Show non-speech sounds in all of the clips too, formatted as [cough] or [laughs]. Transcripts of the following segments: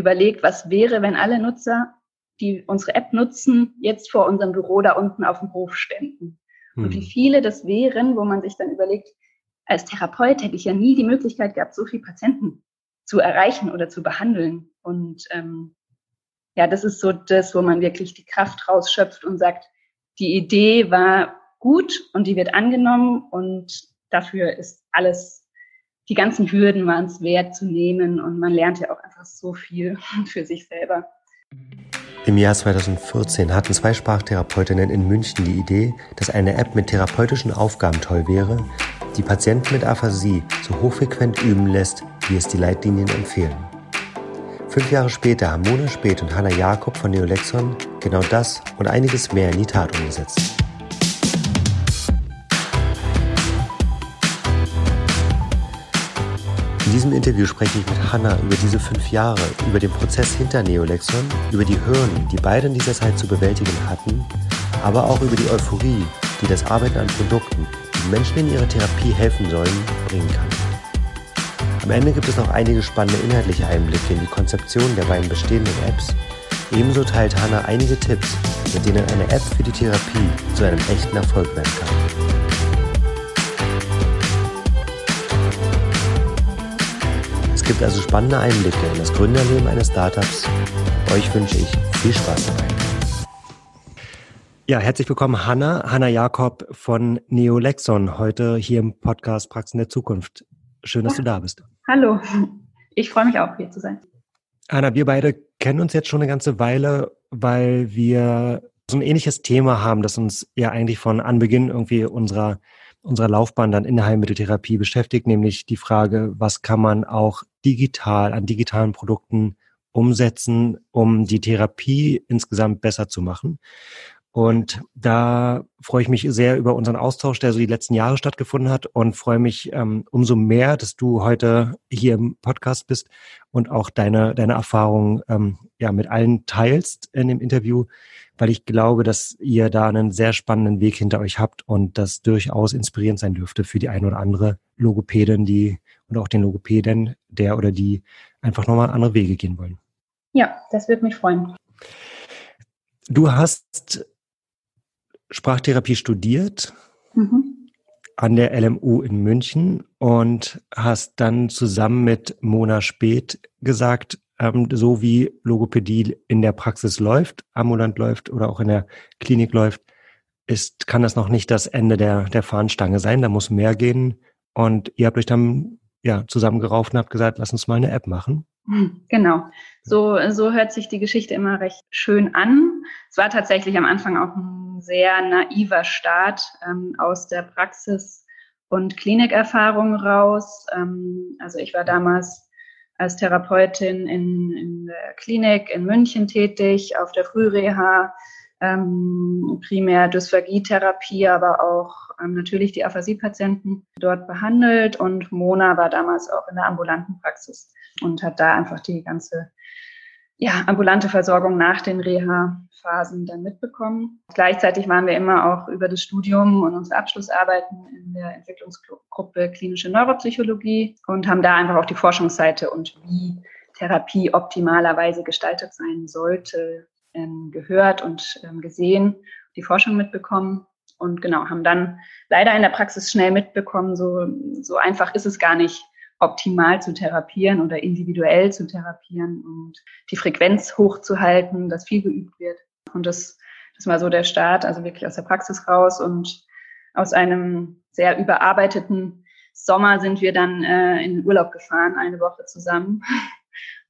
überlegt, was wäre, wenn alle Nutzer, die unsere App nutzen, jetzt vor unserem Büro da unten auf dem Hof ständen. Hm. Und wie viele das wären, wo man sich dann überlegt, als Therapeut hätte ich ja nie die Möglichkeit gehabt, so viele Patienten zu erreichen oder zu behandeln. Und ähm, ja, das ist so das, wo man wirklich die Kraft rausschöpft und sagt, die Idee war gut und die wird angenommen und dafür ist alles, die ganzen Hürden waren es wert zu nehmen und man lernt ja auch einfach so viel [laughs] für sich selber. Im Jahr 2014 hatten zwei Sprachtherapeutinnen in München die Idee, dass eine App mit therapeutischen Aufgaben toll wäre, die Patienten mit Aphasie so hochfrequent üben lässt, wie es die Leitlinien empfehlen. Fünf Jahre später haben Mona Speth und Hanna Jakob von Neolexon genau das und einiges mehr in die Tat umgesetzt. In diesem Interview spreche ich mit Hanna über diese fünf Jahre, über den Prozess hinter Neolexon, über die Hürden, die beide in dieser Zeit zu bewältigen hatten, aber auch über die Euphorie, die das Arbeiten an Produkten, die Menschen in ihrer Therapie helfen sollen, bringen kann. Am Ende gibt es noch einige spannende inhaltliche Einblicke in die Konzeption der beiden bestehenden Apps. Ebenso teilt Hanna einige Tipps, mit denen eine App für die Therapie zu einem echten Erfolg werden kann. Gibt also spannende Einblicke in das Gründerleben eines Startups. Euch wünsche ich viel Spaß dabei. Ja, herzlich willkommen, Hanna, Hanna Jakob von Neolexon, heute hier im Podcast Praxen der Zukunft. Schön, dass ja. du da bist. Hallo, ich freue mich auch, hier zu sein. Anna, wir beide kennen uns jetzt schon eine ganze Weile, weil wir so ein ähnliches Thema haben, das uns ja eigentlich von Anbeginn irgendwie unserer, unserer Laufbahn dann in der Heilmitteltherapie beschäftigt, nämlich die Frage, was kann man auch digital an digitalen Produkten umsetzen, um die Therapie insgesamt besser zu machen. Und da freue ich mich sehr über unseren Austausch, der so die letzten Jahre stattgefunden hat und freue mich ähm, umso mehr, dass du heute hier im Podcast bist und auch deine, deine Erfahrungen ähm, ja, mit allen teilst in dem Interview, weil ich glaube, dass ihr da einen sehr spannenden Weg hinter euch habt und das durchaus inspirierend sein dürfte für die ein oder andere Logopädin, die und auch den Logopäden, der oder die einfach nochmal andere Wege gehen wollen. Ja, das wird mich freuen. Du hast Sprachtherapie studiert mhm. an der LMU in München und hast dann zusammen mit Mona Speth gesagt, ähm, so wie Logopädie in der Praxis läuft, ambulant läuft oder auch in der Klinik läuft, ist, kann das noch nicht das Ende der, der Fahnenstange sein. Da muss mehr gehen. Und ihr habt euch dann ja, zusammengerauft und habt gesagt, lass uns mal eine App machen. Hm, genau. So, so hört sich die Geschichte immer recht schön an. Es war tatsächlich am Anfang auch ein sehr naiver Start ähm, aus der Praxis und Klinikerfahrung raus. Ähm, also ich war damals als Therapeutin in, in der Klinik in München tätig, auf der Frühreha, ähm, primär Dysphagietherapie, aber auch ähm, natürlich die Aphasie-Patienten dort behandelt. Und Mona war damals auch in der ambulanten Praxis und hat da einfach die ganze ja, ambulante Versorgung nach den Reha-Phasen dann mitbekommen. Gleichzeitig waren wir immer auch über das Studium und unsere Abschlussarbeiten in der Entwicklungsgruppe klinische Neuropsychologie und haben da einfach auch die Forschungsseite und wie Therapie optimalerweise gestaltet sein sollte, ähm, gehört und ähm, gesehen, die Forschung mitbekommen und genau, haben dann leider in der Praxis schnell mitbekommen, so, so einfach ist es gar nicht, optimal zu therapieren oder individuell zu therapieren und die Frequenz hochzuhalten, dass viel geübt wird. Und das, das war so der Start, also wirklich aus der Praxis raus und aus einem sehr überarbeiteten Sommer sind wir dann äh, in den Urlaub gefahren, eine Woche zusammen.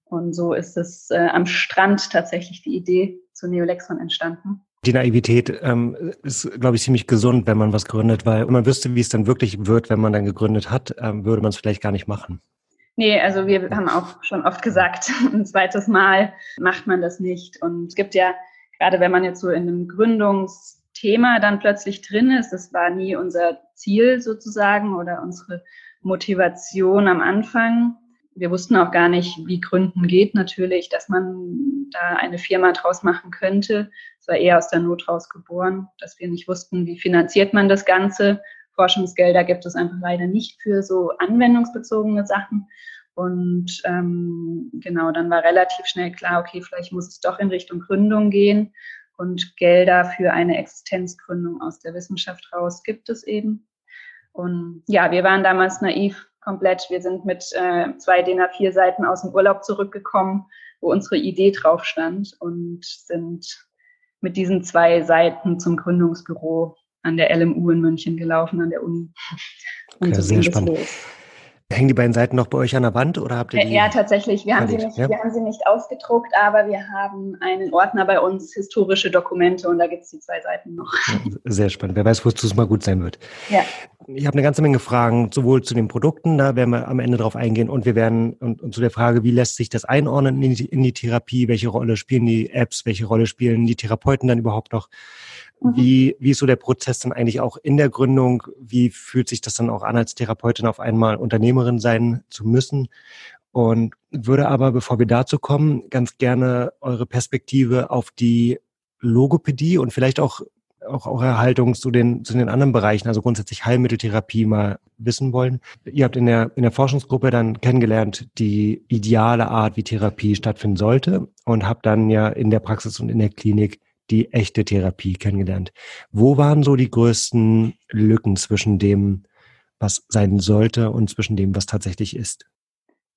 Und so ist es äh, am Strand tatsächlich die Idee zu Neolexon entstanden. Die Naivität ähm, ist, glaube ich, ziemlich gesund, wenn man was gründet, weil man wüsste, wie es dann wirklich wird, wenn man dann gegründet hat, ähm, würde man es vielleicht gar nicht machen. Nee, also wir haben auch schon oft gesagt, [laughs] ein zweites Mal macht man das nicht. Und es gibt ja, gerade wenn man jetzt so in einem Gründungsthema dann plötzlich drin ist, das war nie unser Ziel sozusagen oder unsere Motivation am Anfang, wir wussten auch gar nicht, wie Gründen geht natürlich, dass man da eine Firma draus machen könnte. Es war eher aus der Not raus geboren, dass wir nicht wussten, wie finanziert man das Ganze. Forschungsgelder gibt es einfach leider nicht für so anwendungsbezogene Sachen. Und ähm, genau, dann war relativ schnell klar, okay, vielleicht muss es doch in Richtung Gründung gehen. Und Gelder für eine Existenzgründung aus der Wissenschaft raus gibt es eben. Und ja, wir waren damals naiv komplett. Wir sind mit äh, zwei DIN A4 Seiten aus dem Urlaub zurückgekommen, wo unsere Idee drauf stand und sind mit diesen zwei Seiten zum Gründungsbüro an der LMU in München gelaufen, an der Uni. Und okay, so sehr spannend. Los. Hängen die beiden Seiten noch bei euch an der Wand oder habt ihr die? Ja, tatsächlich. Wir haben, sie nicht, ja? wir haben sie nicht ausgedruckt, aber wir haben einen Ordner bei uns, historische Dokumente, und da gibt es die zwei Seiten noch. Sehr spannend. Wer weiß, wozu es mal gut sein wird. Ja. Ich habe eine ganze Menge Fragen, sowohl zu den Produkten, da werden wir am Ende drauf eingehen, und wir werden und, und zu der Frage, wie lässt sich das einordnen in die, in die Therapie, welche Rolle spielen die Apps, welche Rolle spielen die Therapeuten dann überhaupt noch? Mhm. Wie, wie ist so der Prozess dann eigentlich auch in der Gründung? Wie fühlt sich das dann auch an, als Therapeutin auf einmal Unternehmerin sein zu müssen? Und würde aber, bevor wir dazu kommen, ganz gerne eure Perspektive auf die Logopädie und vielleicht auch, auch eure Haltung zu den, zu den anderen Bereichen, also grundsätzlich Heilmitteltherapie mal wissen wollen. Ihr habt in der, in der Forschungsgruppe dann kennengelernt, die ideale Art, wie Therapie stattfinden sollte und habt dann ja in der Praxis und in der Klinik die echte Therapie kennengelernt. Wo waren so die größten Lücken zwischen dem, was sein sollte und zwischen dem, was tatsächlich ist?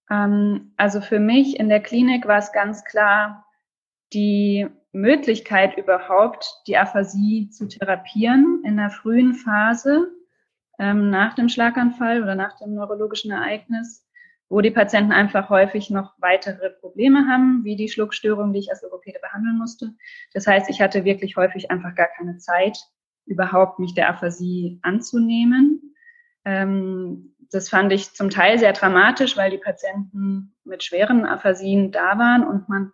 Ähm, also für mich in der Klinik war es ganz klar, die Möglichkeit überhaupt, die Aphasie zu therapieren in der frühen Phase ähm, nach dem Schlaganfall oder nach dem neurologischen Ereignis wo die Patienten einfach häufig noch weitere Probleme haben, wie die Schluckstörung, die ich als Logopäde behandeln musste. Das heißt, ich hatte wirklich häufig einfach gar keine Zeit, überhaupt mich der Aphasie anzunehmen. Ähm, das fand ich zum Teil sehr dramatisch, weil die Patienten mit schweren Aphasien da waren und man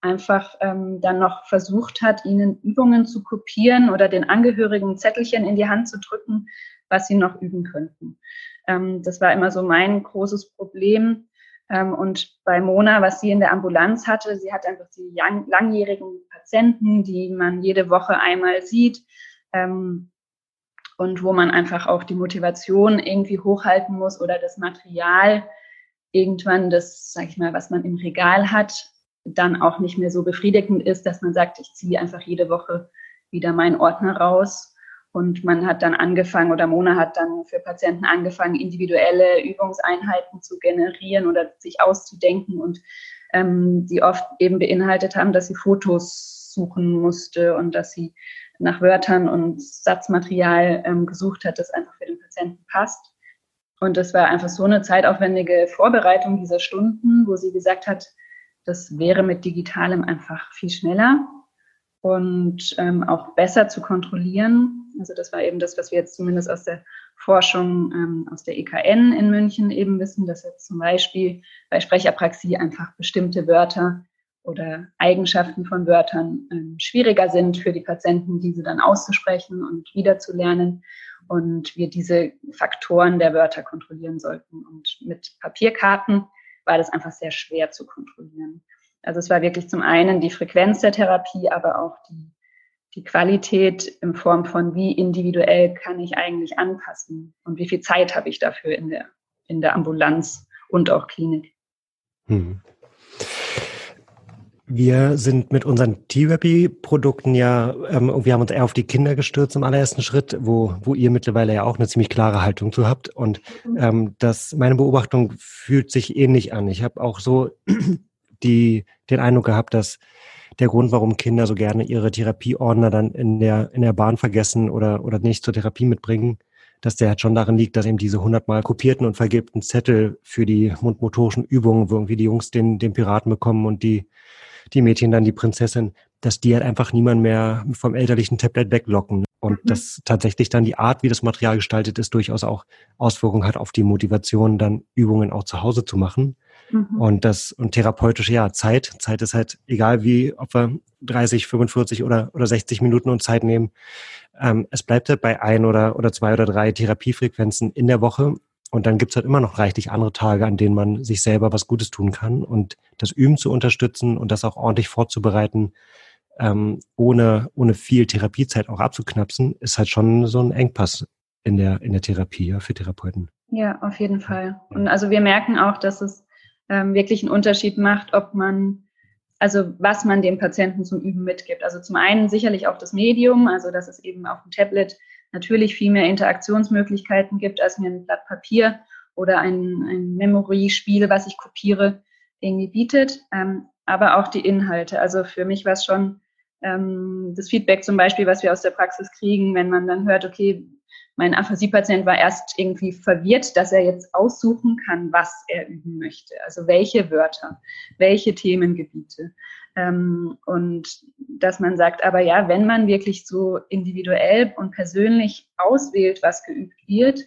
einfach ähm, dann noch versucht hat, ihnen Übungen zu kopieren oder den Angehörigen Zettelchen in die Hand zu drücken, was sie noch üben könnten. Ähm, das war immer so mein großes Problem. Ähm, und bei Mona, was sie in der Ambulanz hatte, sie hat einfach die langjährigen Patienten, die man jede Woche einmal sieht. Ähm, und wo man einfach auch die Motivation irgendwie hochhalten muss oder das Material irgendwann das, sag ich mal, was man im Regal hat, dann auch nicht mehr so befriedigend ist, dass man sagt, ich ziehe einfach jede Woche wieder meinen Ordner raus und man hat dann angefangen oder Mona hat dann für Patienten angefangen, individuelle Übungseinheiten zu generieren oder sich auszudenken und ähm, die oft eben beinhaltet haben, dass sie Fotos suchen musste und dass sie nach Wörtern und Satzmaterial ähm, gesucht hat, das einfach für den Patienten passt. Und das war einfach so eine zeitaufwendige Vorbereitung dieser Stunden, wo sie gesagt hat, das wäre mit Digitalem einfach viel schneller und ähm, auch besser zu kontrollieren. Also das war eben das, was wir jetzt zumindest aus der Forschung ähm, aus der EKN in München eben wissen, dass jetzt zum Beispiel bei Sprechapraxie einfach bestimmte Wörter oder Eigenschaften von Wörtern ähm, schwieriger sind für die Patienten, diese dann auszusprechen und wiederzulernen. Und wir diese Faktoren der Wörter kontrollieren sollten. Und mit Papierkarten war das einfach sehr schwer zu kontrollieren. Also es war wirklich zum einen die Frequenz der Therapie, aber auch die die Qualität in Form von, wie individuell kann ich eigentlich anpassen und wie viel Zeit habe ich dafür in der, in der Ambulanz und auch Klinik. Hm. Wir sind mit unseren Therapy-Produkten ja, ähm, wir haben uns eher auf die Kinder gestürzt im allerersten Schritt, wo, wo ihr mittlerweile ja auch eine ziemlich klare Haltung zu habt. Und mhm. ähm, das, meine Beobachtung fühlt sich ähnlich an. Ich habe auch so [clears throat] die, den Eindruck gehabt, dass der Grund, warum Kinder so gerne ihre Therapieordner dann in der, in der Bahn vergessen oder, oder nicht zur Therapie mitbringen, dass der halt schon darin liegt, dass eben diese hundertmal kopierten und vergilbten Zettel für die mundmotorischen Übungen, wo irgendwie die Jungs den, den Piraten bekommen und die, die Mädchen dann die Prinzessin, dass die halt einfach niemand mehr vom elterlichen Tablet weglocken. Und mhm. dass tatsächlich dann die Art, wie das Material gestaltet ist, durchaus auch Auswirkungen hat auf die Motivation, dann Übungen auch zu Hause zu machen. Mhm. Und das, und therapeutisch, ja, Zeit. Zeit ist halt egal wie, ob wir 30, 45 oder, oder 60 Minuten uns Zeit nehmen. Ähm, es bleibt halt bei ein oder, oder zwei oder drei Therapiefrequenzen in der Woche. Und dann gibt's halt immer noch reichlich andere Tage, an denen man sich selber was Gutes tun kann. Und das Üben zu unterstützen und das auch ordentlich vorzubereiten, ähm, ohne, ohne viel Therapiezeit auch abzuknapsen, ist halt schon so ein Engpass in der, in der Therapie ja, für Therapeuten. Ja, auf jeden Fall. Und also wir merken auch, dass es ähm, wirklich einen Unterschied macht, ob man, also was man dem Patienten zum Üben mitgibt. Also zum einen sicherlich auch das Medium, also dass es eben auf dem Tablet natürlich viel mehr Interaktionsmöglichkeiten gibt als mir ein Blatt Papier oder ein, ein Memory-Spiel, was ich kopiere, irgendwie bietet, ähm, aber auch die Inhalte. Also für mich war es schon ähm, das Feedback zum Beispiel, was wir aus der Praxis kriegen, wenn man dann hört, okay, mein Aphasie-Patient war erst irgendwie verwirrt, dass er jetzt aussuchen kann, was er üben möchte. Also welche Wörter, welche Themengebiete. Ähm, und dass man sagt, aber ja, wenn man wirklich so individuell und persönlich auswählt, was geübt wird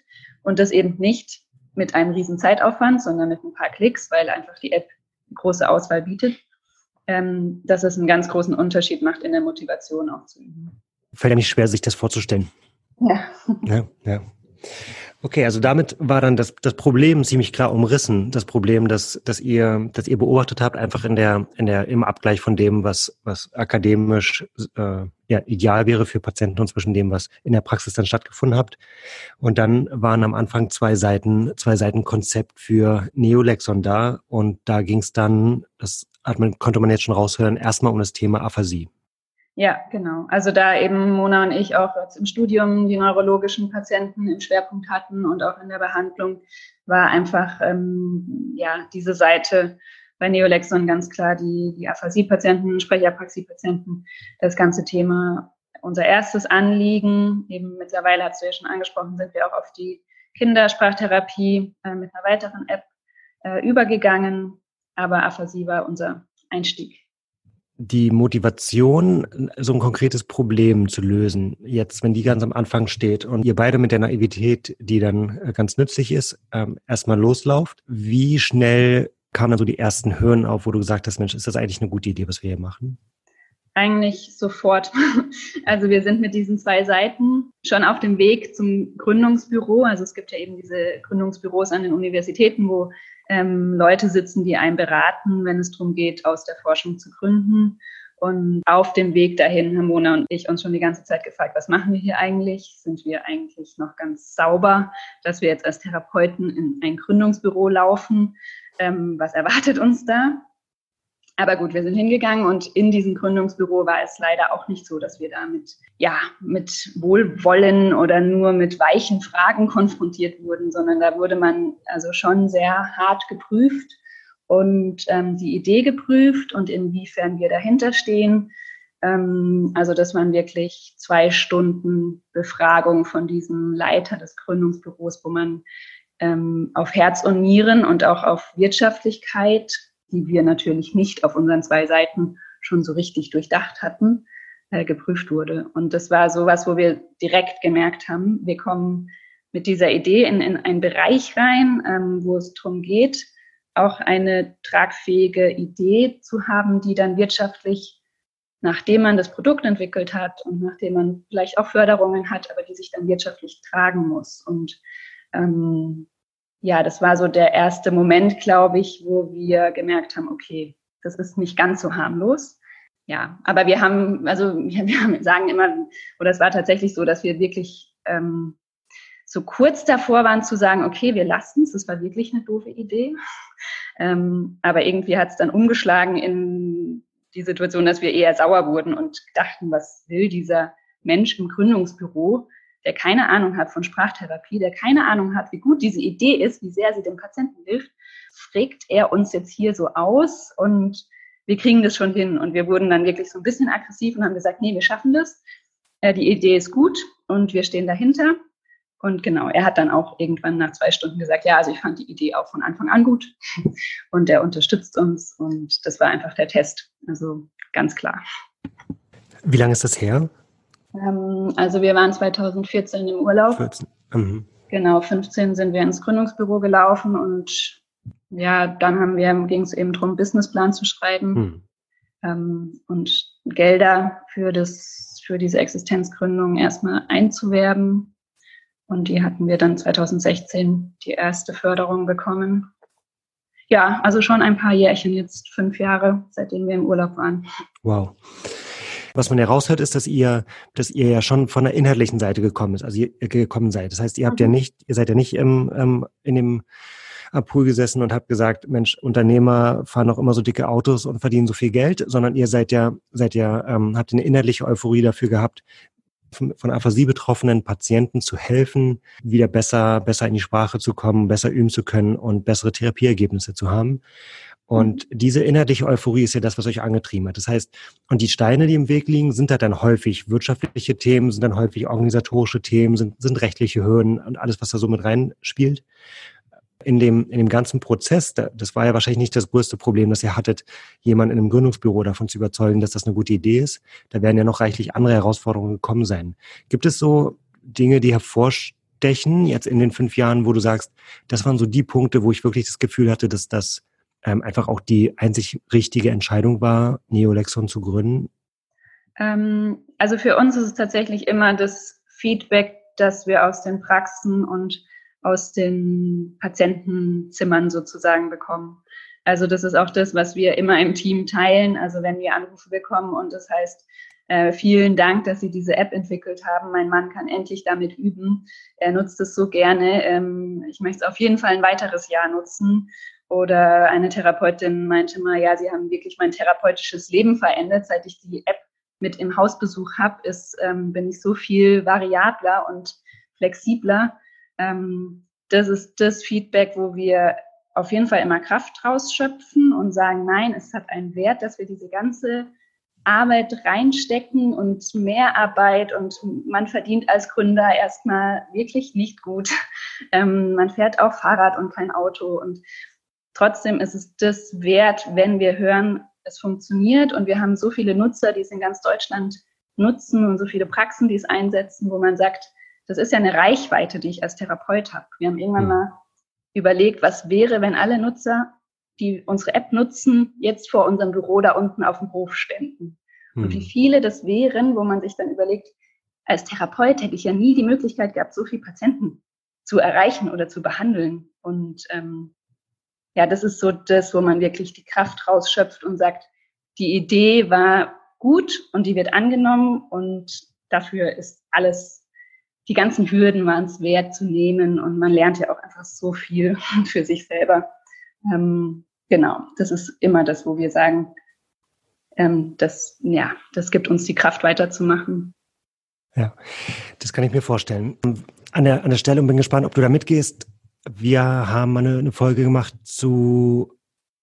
und das eben nicht mit einem riesen Zeitaufwand, sondern mit ein paar Klicks, weil einfach die App große Auswahl bietet, ähm, dass es einen ganz großen Unterschied macht in der Motivation auch zu üben. Fällt ja nicht schwer, sich das vorzustellen. Ja. Ja, ja. Okay, also damit war dann das, das Problem ziemlich klar umrissen. Das Problem, dass, dass ihr, dass ihr beobachtet habt, einfach in der, in der, im Abgleich von dem, was, was akademisch äh, ja, ideal wäre für Patienten und zwischen dem, was in der Praxis dann stattgefunden habt. Und dann waren am Anfang zwei Seiten, zwei Seiten Konzept für Neolexon da und da ging es dann, das hat man, konnte man jetzt schon raushören, erstmal um das Thema Aphasie. Ja, genau. Also da eben Mona und ich auch jetzt im Studium die neurologischen Patienten im Schwerpunkt hatten und auch in der Behandlung war einfach ähm, ja diese Seite bei Neolexon ganz klar die, die Aphasie-Patienten, Sprechapraxie-Patienten, das ganze Thema unser erstes Anliegen. Eben mittlerweile hast du ja schon angesprochen, sind wir auch auf die Kindersprachtherapie äh, mit einer weiteren App äh, übergegangen. Aber Aphasie war unser Einstieg die Motivation, so ein konkretes Problem zu lösen, jetzt, wenn die ganz am Anfang steht und ihr beide mit der Naivität, die dann äh, ganz nützlich ist, ähm, erstmal loslauft, wie schnell kamen dann so die ersten Hürden auf, wo du gesagt hast, Mensch, ist das eigentlich eine gute Idee, was wir hier machen? Eigentlich sofort. [laughs] Also wir sind mit diesen zwei Seiten schon auf dem Weg zum Gründungsbüro. Also es gibt ja eben diese Gründungsbüros an den Universitäten, wo ähm, Leute sitzen, die einen beraten, wenn es darum geht, aus der Forschung zu gründen. Und auf dem Weg dahin haben Mona und ich uns schon die ganze Zeit gefragt, was machen wir hier eigentlich? Sind wir eigentlich noch ganz sauber, dass wir jetzt als Therapeuten in ein Gründungsbüro laufen? Ähm, was erwartet uns da? Aber gut, wir sind hingegangen und in diesem Gründungsbüro war es leider auch nicht so, dass wir da mit, ja, mit Wohlwollen oder nur mit weichen Fragen konfrontiert wurden, sondern da wurde man also schon sehr hart geprüft und ähm, die Idee geprüft und inwiefern wir dahinter stehen. Ähm, also, dass man wirklich zwei Stunden Befragung von diesem Leiter des Gründungsbüros, wo man ähm, auf Herz und Nieren und auch auf Wirtschaftlichkeit die wir natürlich nicht auf unseren zwei Seiten schon so richtig durchdacht hatten, äh, geprüft wurde. Und das war sowas, wo wir direkt gemerkt haben, wir kommen mit dieser Idee in, in einen Bereich rein, ähm, wo es darum geht, auch eine tragfähige Idee zu haben, die dann wirtschaftlich, nachdem man das Produkt entwickelt hat und nachdem man vielleicht auch Förderungen hat, aber die sich dann wirtschaftlich tragen muss. Und ähm, ja, das war so der erste Moment, glaube ich, wo wir gemerkt haben, okay, das ist nicht ganz so harmlos. Ja, aber wir haben, also [laughs] wir sagen immer, oder es war tatsächlich so, dass wir wirklich ähm, so kurz davor waren zu sagen, okay, wir lassen es, das war wirklich eine doofe Idee. Ähm, aber irgendwie hat es dann umgeschlagen in die Situation, dass wir eher sauer wurden und dachten, was will dieser Mensch im Gründungsbüro? Der keine Ahnung hat von Sprachtherapie, der keine Ahnung hat, wie gut diese Idee ist, wie sehr sie dem Patienten hilft, fragt er uns jetzt hier so aus und wir kriegen das schon hin. Und wir wurden dann wirklich so ein bisschen aggressiv und haben gesagt, nee, wir schaffen das. Äh, die Idee ist gut und wir stehen dahinter. Und genau, er hat dann auch irgendwann nach zwei Stunden gesagt, ja, also ich fand die Idee auch von Anfang an gut [laughs] und er unterstützt uns und das war einfach der Test. Also ganz klar. Wie lange ist das her? Ähm, also wir waren 2014 im Urlaub. 14. Mhm. Genau, 15 sind wir ins Gründungsbüro gelaufen und ja, dann haben wir, ging es eben darum, Businessplan zu schreiben mhm. ähm, und Gelder für das, für diese Existenzgründung erstmal einzuwerben. Und die hatten wir dann 2016 die erste Förderung bekommen. Ja, also schon ein paar Jährchen, jetzt fünf Jahre, seitdem wir im Urlaub waren. Wow. Was man heraushört, ist, dass ihr, dass ihr ja schon von der inhaltlichen Seite gekommen ist, also ihr gekommen seid. Das heißt, ihr habt mhm. ja nicht, ihr seid ja nicht im, ähm, in dem am Pool gesessen und habe gesagt, Mensch, Unternehmer fahren auch immer so dicke Autos und verdienen so viel Geld, sondern ihr seid ja, seid ja, ähm, habt eine innerliche Euphorie dafür gehabt, von, von Aphasie betroffenen Patienten zu helfen, wieder besser, besser in die Sprache zu kommen, besser üben zu können und bessere Therapieergebnisse zu haben. Und mhm. diese innerliche Euphorie ist ja das, was euch angetrieben hat. Das heißt, und die Steine, die im Weg liegen, sind da dann häufig wirtschaftliche Themen, sind dann häufig organisatorische Themen, sind, sind rechtliche Hürden und alles, was da so mit reinspielt. In dem, in dem ganzen Prozess, das war ja wahrscheinlich nicht das größte Problem, das ihr hattet, jemanden in einem Gründungsbüro davon zu überzeugen, dass das eine gute Idee ist. Da werden ja noch reichlich andere Herausforderungen gekommen sein. Gibt es so Dinge, die hervorstechen jetzt in den fünf Jahren, wo du sagst, das waren so die Punkte, wo ich wirklich das Gefühl hatte, dass das ähm, einfach auch die einzig richtige Entscheidung war, Neolexon zu gründen? Ähm, also für uns ist es tatsächlich immer das Feedback, das wir aus den Praxen und aus den Patientenzimmern sozusagen bekommen. Also das ist auch das, was wir immer im Team teilen. Also wenn wir Anrufe bekommen und das heißt, äh, vielen Dank, dass Sie diese App entwickelt haben. Mein Mann kann endlich damit üben. Er nutzt es so gerne. Ähm, ich möchte es auf jeden Fall ein weiteres Jahr nutzen. Oder eine Therapeutin meinte mal, ja, sie haben wirklich mein therapeutisches Leben verändert. Seit ich die App mit im Hausbesuch habe, ähm, bin ich so viel variabler und flexibler. Ähm, das ist das Feedback, wo wir auf jeden Fall immer Kraft rausschöpfen und sagen, nein, es hat einen Wert, dass wir diese ganze Arbeit reinstecken und mehr Arbeit und man verdient als Gründer erstmal wirklich nicht gut. [laughs] Ähm, man fährt auch Fahrrad und kein Auto und Trotzdem ist es das wert, wenn wir hören, es funktioniert und wir haben so viele Nutzer, die es in ganz Deutschland nutzen und so viele Praxen, die es einsetzen, wo man sagt, das ist ja eine Reichweite, die ich als Therapeut habe. Wir haben irgendwann hm. mal überlegt, was wäre, wenn alle Nutzer, die unsere App nutzen, jetzt vor unserem Büro da unten auf dem Hof ständen. Und wie hm. viele das wären, wo man sich dann überlegt, als Therapeut hätte ich ja nie die Möglichkeit gehabt, so viele Patienten zu erreichen oder zu behandeln. Und ähm, ja, das ist so das, wo man wirklich die Kraft rausschöpft und sagt, die Idee war gut und die wird angenommen und dafür ist alles, die ganzen Hürden waren es wert zu nehmen und man lernt ja auch einfach so viel [laughs] für sich selber. Ähm, genau, das ist immer das, wo wir sagen, ähm, das, ja, das gibt uns die Kraft weiterzumachen. Ja, das kann ich mir vorstellen. An der, an der Stelle und bin gespannt, ob du da mitgehst. Wir haben eine, eine Folge gemacht zu,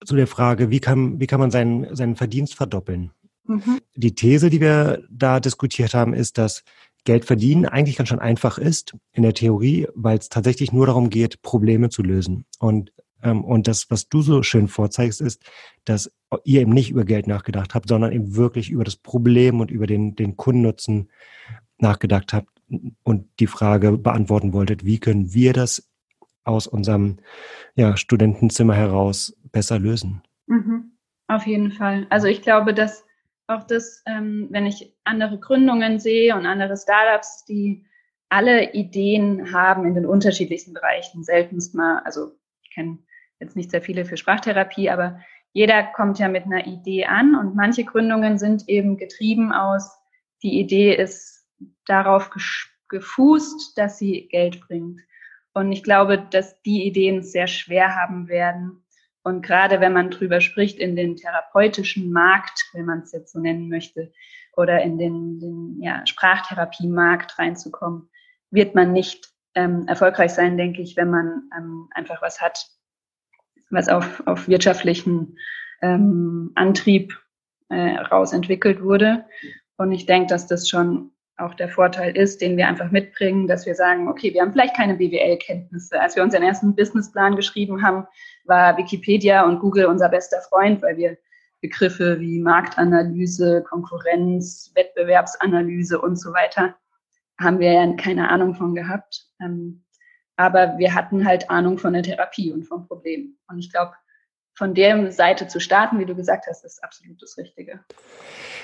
zu der Frage, wie kann, wie kann man seinen, seinen Verdienst verdoppeln? Mhm. Die These, die wir da diskutiert haben, ist, dass Geld verdienen eigentlich ganz schön einfach ist in der Theorie, weil es tatsächlich nur darum geht, Probleme zu lösen. Und, ähm, und das, was du so schön vorzeigst, ist, dass ihr eben nicht über Geld nachgedacht habt, sondern eben wirklich über das Problem und über den, den Kundennutzen nachgedacht habt und die Frage beantworten wolltet, wie können wir das aus unserem ja, Studentenzimmer heraus besser lösen. Mhm. Auf jeden Fall. Also ich glaube, dass auch das, ähm, wenn ich andere Gründungen sehe und andere Startups, die alle Ideen haben in den unterschiedlichsten Bereichen, seltenst mal, also ich kenne jetzt nicht sehr viele für Sprachtherapie, aber jeder kommt ja mit einer Idee an und manche Gründungen sind eben getrieben aus, die Idee ist darauf gefußt, dass sie Geld bringt. Und ich glaube, dass die Ideen sehr schwer haben werden. Und gerade wenn man drüber spricht, in den therapeutischen Markt, wenn man es jetzt so nennen möchte, oder in den, den ja, Sprachtherapie-Markt reinzukommen, wird man nicht ähm, erfolgreich sein, denke ich, wenn man ähm, einfach was hat, was auf, auf wirtschaftlichen ähm, Antrieb äh, raus entwickelt wurde. Und ich denke, dass das schon auch der Vorteil ist, den wir einfach mitbringen, dass wir sagen, okay, wir haben vielleicht keine BWL-Kenntnisse. Als wir unseren ersten Businessplan geschrieben haben, war Wikipedia und Google unser bester Freund, weil wir Begriffe wie Marktanalyse, Konkurrenz, Wettbewerbsanalyse und so weiter haben wir ja keine Ahnung von gehabt. Ähm, aber wir hatten halt Ahnung von der Therapie und vom Problem. Und ich glaube, von der Seite zu starten, wie du gesagt hast, ist absolut das Richtige.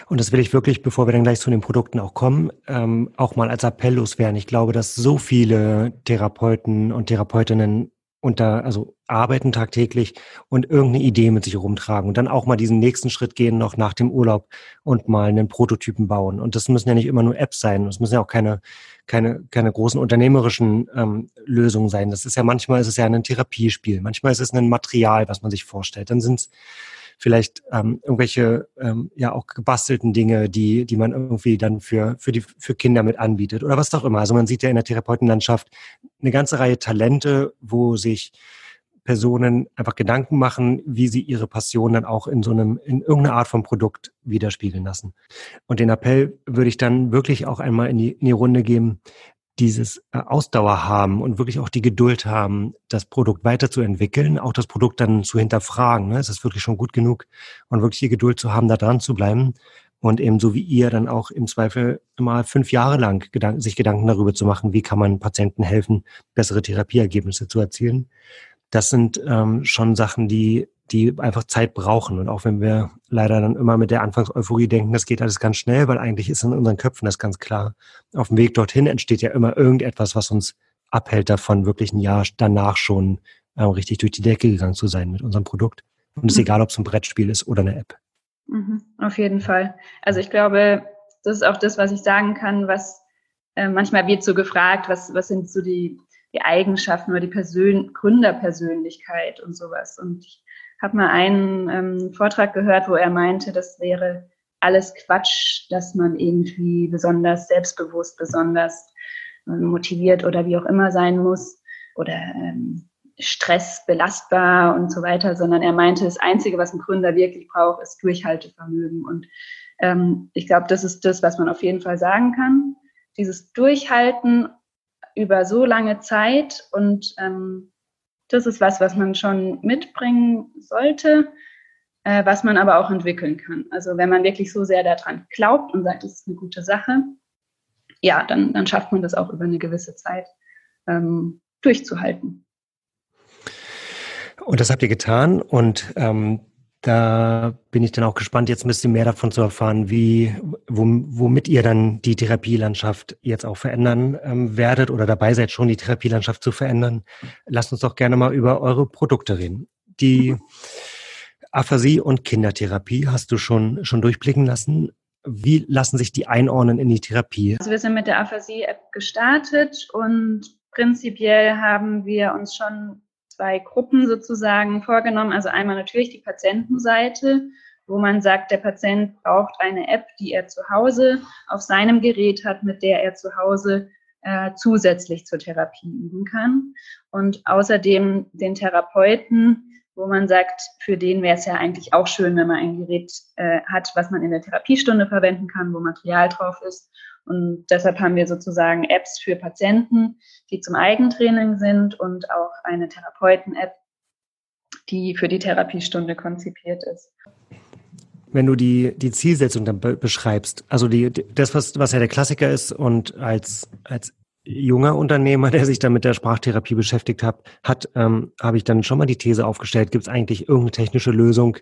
Und das will ich wirklich, bevor wir dann gleich zu den Produkten auch kommen, ähm, auch mal als Appell loswerden. Ich glaube, dass so viele Therapeuten und Therapeutinnen unter, also arbeiten tagtäglich und irgendeine Idee mit sich rumtragen und dann auch mal diesen nächsten Schritt gehen noch nach dem Urlaub und mal einen Prototypen bauen. Und das müssen ja nicht immer nur Apps sein, es müssen ja auch keine, keine, keine großen unternehmerischen ähm, Lösungen sein. Das ist ja manchmal ist es ja ein Therapiespiel, manchmal ist es ein Material, was man sich vorstellt. Dann sind es vielleicht ähm, irgendwelche ähm, ja auch gebastelten Dinge, die, die man irgendwie dann für, für, die, für Kinder mit anbietet oder was auch immer. Also man sieht ja in der Therapeutenlandschaft eine ganze Reihe Talente, wo sich Personen einfach Gedanken machen, wie sie ihre Passion dann auch in so einem, in irgendeiner Art von Produkt widerspiegeln lassen. Und den Appell würde ich dann wirklich auch einmal in die, in die Runde geben, dieses äh, Ausdauer haben und wirklich auch die Geduld haben, das Produkt weiterzuentwickeln, auch das Produkt dann zu hinterfragen. Ne? Ist es wirklich schon gut genug und wirklich die Geduld zu haben, da dran zu bleiben und eben so wie ihr dann auch im Zweifel mal fünf Jahre lang Gedanken, sich Gedanken darüber zu machen, wie kann man Patienten helfen, bessere Therapieergebnisse zu erzielen. Das sind ähm, schon Sachen, die die einfach Zeit brauchen. Und auch wenn wir leider dann immer mit der Anfangseuphorie denken, das geht alles ganz schnell, weil eigentlich ist in unseren Köpfen das ganz klar. Auf dem Weg dorthin entsteht ja immer irgendetwas, was uns abhält davon, wirklich ein Jahr danach schon äh, richtig durch die Decke gegangen zu sein mit unserem Produkt. Und es ist mhm. egal, ob es ein Brettspiel ist oder eine App. Mhm, auf jeden Fall. Also ich glaube, das ist auch das, was ich sagen kann, was äh, manchmal wird so gefragt, was, was sind so die, die Eigenschaften oder die Persön Gründerpersönlichkeit und sowas. Und ich habe mal einen ähm, Vortrag gehört, wo er meinte, das wäre alles Quatsch, dass man irgendwie besonders selbstbewusst, besonders äh, motiviert oder wie auch immer sein muss oder ähm, Stress und so weiter, sondern er meinte, das Einzige, was ein Gründer wirklich braucht, ist Durchhaltevermögen. Und ähm, ich glaube, das ist das, was man auf jeden Fall sagen kann. Dieses Durchhalten über so lange Zeit und ähm, das ist was, was man schon mitbringen sollte, äh, was man aber auch entwickeln kann. Also wenn man wirklich so sehr daran glaubt und sagt, das ist eine gute Sache, ja, dann, dann schafft man das auch über eine gewisse Zeit ähm, durchzuhalten. Und das habt ihr getan und ähm, da bin ich dann auch gespannt, jetzt ein bisschen mehr davon zu erfahren, wie, womit ihr dann die Therapielandschaft jetzt auch verändern ähm, werdet oder dabei seid, schon die Therapielandschaft zu verändern. Lasst uns doch gerne mal über eure Produkte reden. Die Aphasie und Kindertherapie hast du schon, schon durchblicken lassen. Wie lassen sich die einordnen in die Therapie? Also wir sind mit der Aphasie-App gestartet und prinzipiell haben wir uns schon zwei Gruppen sozusagen vorgenommen. Also einmal natürlich die Patientenseite, wo man sagt, der Patient braucht eine App, die er zu Hause auf seinem Gerät hat, mit der er zu Hause äh, zusätzlich zur Therapie üben kann. Und außerdem den Therapeuten, wo man sagt, für den wäre es ja eigentlich auch schön, wenn man ein Gerät äh, hat, was man in der Therapiestunde verwenden kann, wo Material drauf ist. Und deshalb haben wir sozusagen Apps für Patienten, die zum Eigentraining sind und auch eine Therapeuten-App, die für die Therapiestunde konzipiert ist. Wenn du die, die Zielsetzung dann be beschreibst, also die, das, was, was ja der Klassiker ist und als, als junger Unternehmer, [laughs] der sich dann mit der Sprachtherapie beschäftigt hat, hat ähm, habe ich dann schon mal die These aufgestellt, gibt es eigentlich irgendeine technische Lösung,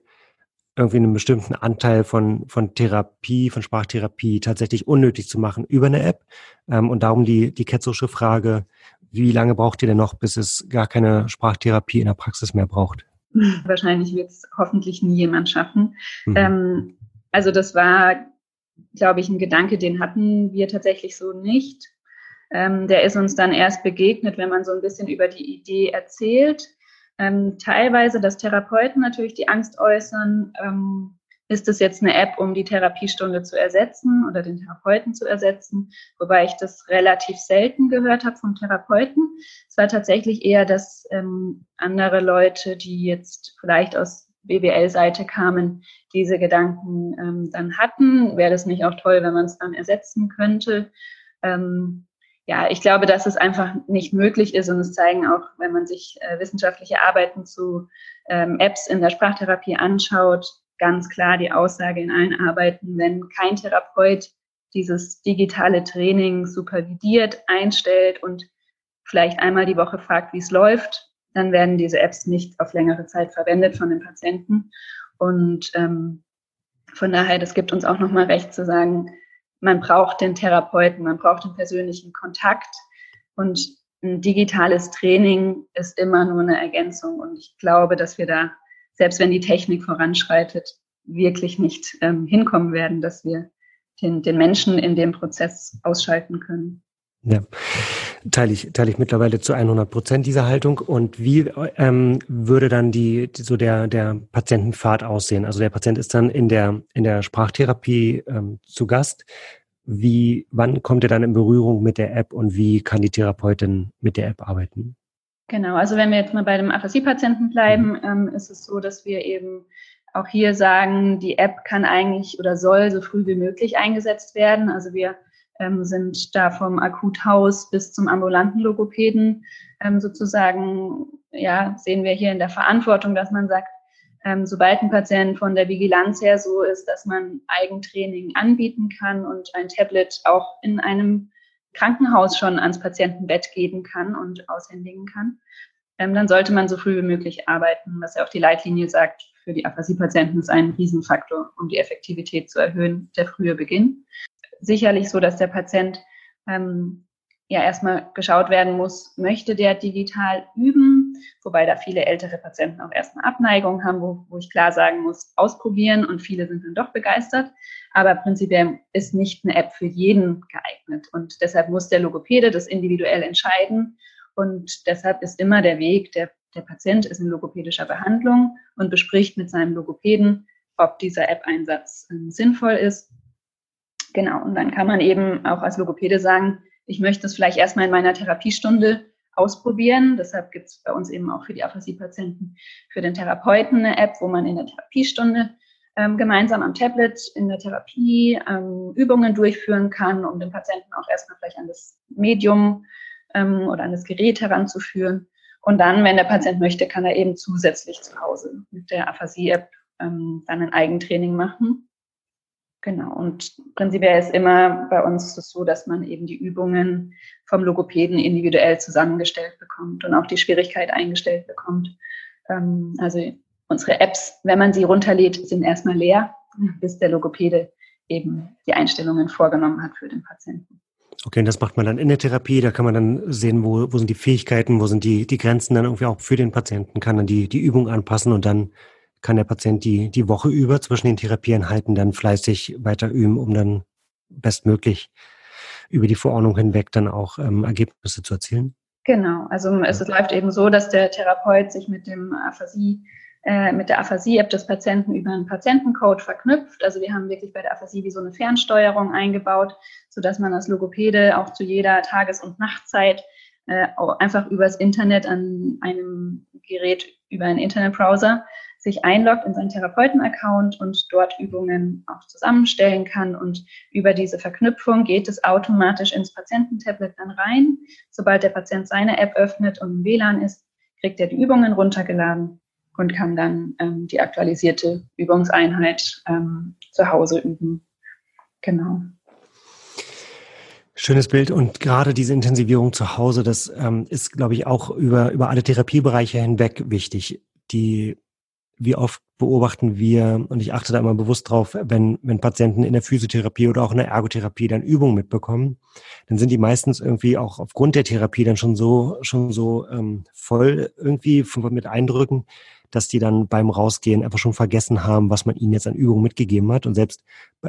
irgendwie einen bestimmten Anteil von, von Therapie, von Sprachtherapie tatsächlich unnötig zu machen über eine App. Ähm, und darum die, die Ketzosche Frage, wie lange braucht ihr denn noch, bis es gar keine Sprachtherapie in der Praxis mehr braucht? [laughs] Wahrscheinlich wird es hoffentlich nie jemand schaffen. Mhm. Ähm, also das war, glaube ich, ein Gedanke, den hatten wir tatsächlich so nicht. Ähm, der ist uns dann erst begegnet, wenn man so ein bisschen über die Idee erzählt. Ähm, teilweise, dass Therapeuten natürlich die Angst äußern, ähm, ist es jetzt eine App, um die Therapiestunde zu ersetzen oder den Therapeuten zu ersetzen, wobei ich das relativ selten gehört habe vom Therapeuten. Es war tatsächlich eher, dass ähm, andere Leute, die jetzt vielleicht aus BWL-Seite kamen, diese Gedanken ähm, dann hatten. Wäre das nicht auch toll, wenn man es dann ersetzen könnte? Ähm, ja, ich glaube, dass es einfach nicht möglich ist und es zeigen auch, wenn man sich äh, wissenschaftliche Arbeiten zu ähm, Apps in der Sprachtherapie anschaut, ganz klar die Aussage in allen Arbeiten, wenn kein Therapeut dieses digitale Training supervidiert, einstellt und vielleicht einmal die Woche fragt, wie es läuft, dann werden diese Apps nicht auf längere Zeit verwendet von den Patienten. Und ähm, von daher, das gibt uns auch nochmal recht zu sagen, man braucht den Therapeuten, man braucht den persönlichen Kontakt. Und ein digitales Training ist immer nur eine Ergänzung. Und ich glaube, dass wir da, selbst wenn die Technik voranschreitet, wirklich nicht ähm, hinkommen werden, dass wir den, den Menschen in dem Prozess ausschalten können. Ja, teile ich, teile ich mittlerweile zu 100 Prozent dieser Haltung. Und wie ähm, würde dann die, so der, der Patientenpfad aussehen? Also der Patient ist dann in der, in der Sprachtherapie ähm, zu Gast. Wie, wann kommt er dann in Berührung mit der App und wie kann die Therapeutin mit der App arbeiten? Genau, also wenn wir jetzt mal bei dem Aphasie-Patienten bleiben, mhm. ähm, ist es so, dass wir eben auch hier sagen, die App kann eigentlich oder soll so früh wie möglich eingesetzt werden. Also wir ähm, sind da vom Akuthaus bis zum ambulanten Logopäden ähm, sozusagen, ja, sehen wir hier in der Verantwortung, dass man sagt, ähm, sobald ein Patient von der Vigilanz her so ist, dass man Eigentraining anbieten kann und ein Tablet auch in einem Krankenhaus schon ans Patientenbett geben kann und aushändigen kann, ähm, dann sollte man so früh wie möglich arbeiten, was ja auch die Leitlinie sagt, für die Aphasie-Patienten ist ein Riesenfaktor, um die Effektivität zu erhöhen, der frühe Beginn. Sicherlich so, dass der Patient ähm, ja erstmal geschaut werden muss, möchte der digital üben, wobei da viele ältere Patienten auch erstmal Abneigung haben, wo, wo ich klar sagen muss, ausprobieren und viele sind dann doch begeistert. Aber prinzipiell ist nicht eine App für jeden geeignet und deshalb muss der Logopäde das individuell entscheiden und deshalb ist immer der Weg, der, der Patient ist in logopädischer Behandlung und bespricht mit seinem Logopäden, ob dieser App-Einsatz äh, sinnvoll ist. Genau, und dann kann man eben auch als Logopäde sagen, ich möchte es vielleicht erstmal in meiner Therapiestunde ausprobieren. Deshalb gibt es bei uns eben auch für die Aphasie-Patienten für den Therapeuten eine App, wo man in der Therapiestunde ähm, gemeinsam am Tablet in der Therapie ähm, Übungen durchführen kann, um den Patienten auch erstmal vielleicht an das Medium ähm, oder an das Gerät heranzuführen. Und dann, wenn der Patient möchte, kann er eben zusätzlich zu Hause mit der Aphasie-App ähm, dann ein Eigentraining machen. Genau. Und prinzipiell ist immer bei uns so, dass man eben die Übungen vom Logopäden individuell zusammengestellt bekommt und auch die Schwierigkeit eingestellt bekommt. Ähm, also unsere Apps, wenn man sie runterlädt, sind erstmal leer, bis der Logopäde eben die Einstellungen vorgenommen hat für den Patienten. Okay, und das macht man dann in der Therapie. Da kann man dann sehen, wo, wo sind die Fähigkeiten, wo sind die, die Grenzen dann irgendwie auch für den Patienten, kann dann die, die Übung anpassen und dann kann der Patient die, die Woche über zwischen den Therapieeinheiten dann fleißig weiter üben, um dann bestmöglich über die Verordnung hinweg dann auch ähm, Ergebnisse zu erzielen? Genau, also es ja. läuft eben so, dass der Therapeut sich mit dem Aphasie äh, mit der Aphasie-App des Patienten über einen Patientencode verknüpft. Also wir haben wirklich bei der Aphasie wie so eine Fernsteuerung eingebaut, sodass man als Logopäde auch zu jeder Tages- und Nachtzeit äh, einfach übers Internet an einem Gerät über einen Internetbrowser sich einloggt in seinen Therapeuten-Account und dort Übungen auch zusammenstellen kann. Und über diese Verknüpfung geht es automatisch ins Patiententablet dann rein. Sobald der Patient seine App öffnet und im WLAN ist, kriegt er die Übungen runtergeladen und kann dann ähm, die aktualisierte Übungseinheit ähm, zu Hause üben. Genau. Schönes Bild und gerade diese Intensivierung zu Hause, das ähm, ist, glaube ich, auch über, über alle Therapiebereiche hinweg wichtig. Die wie oft beobachten wir, und ich achte da immer bewusst drauf, wenn, wenn Patienten in der Physiotherapie oder auch in der Ergotherapie dann Übungen mitbekommen, dann sind die meistens irgendwie auch aufgrund der Therapie dann schon so, schon so ähm, voll irgendwie mit Eindrücken, dass die dann beim Rausgehen einfach schon vergessen haben, was man ihnen jetzt an Übungen mitgegeben hat. Und selbst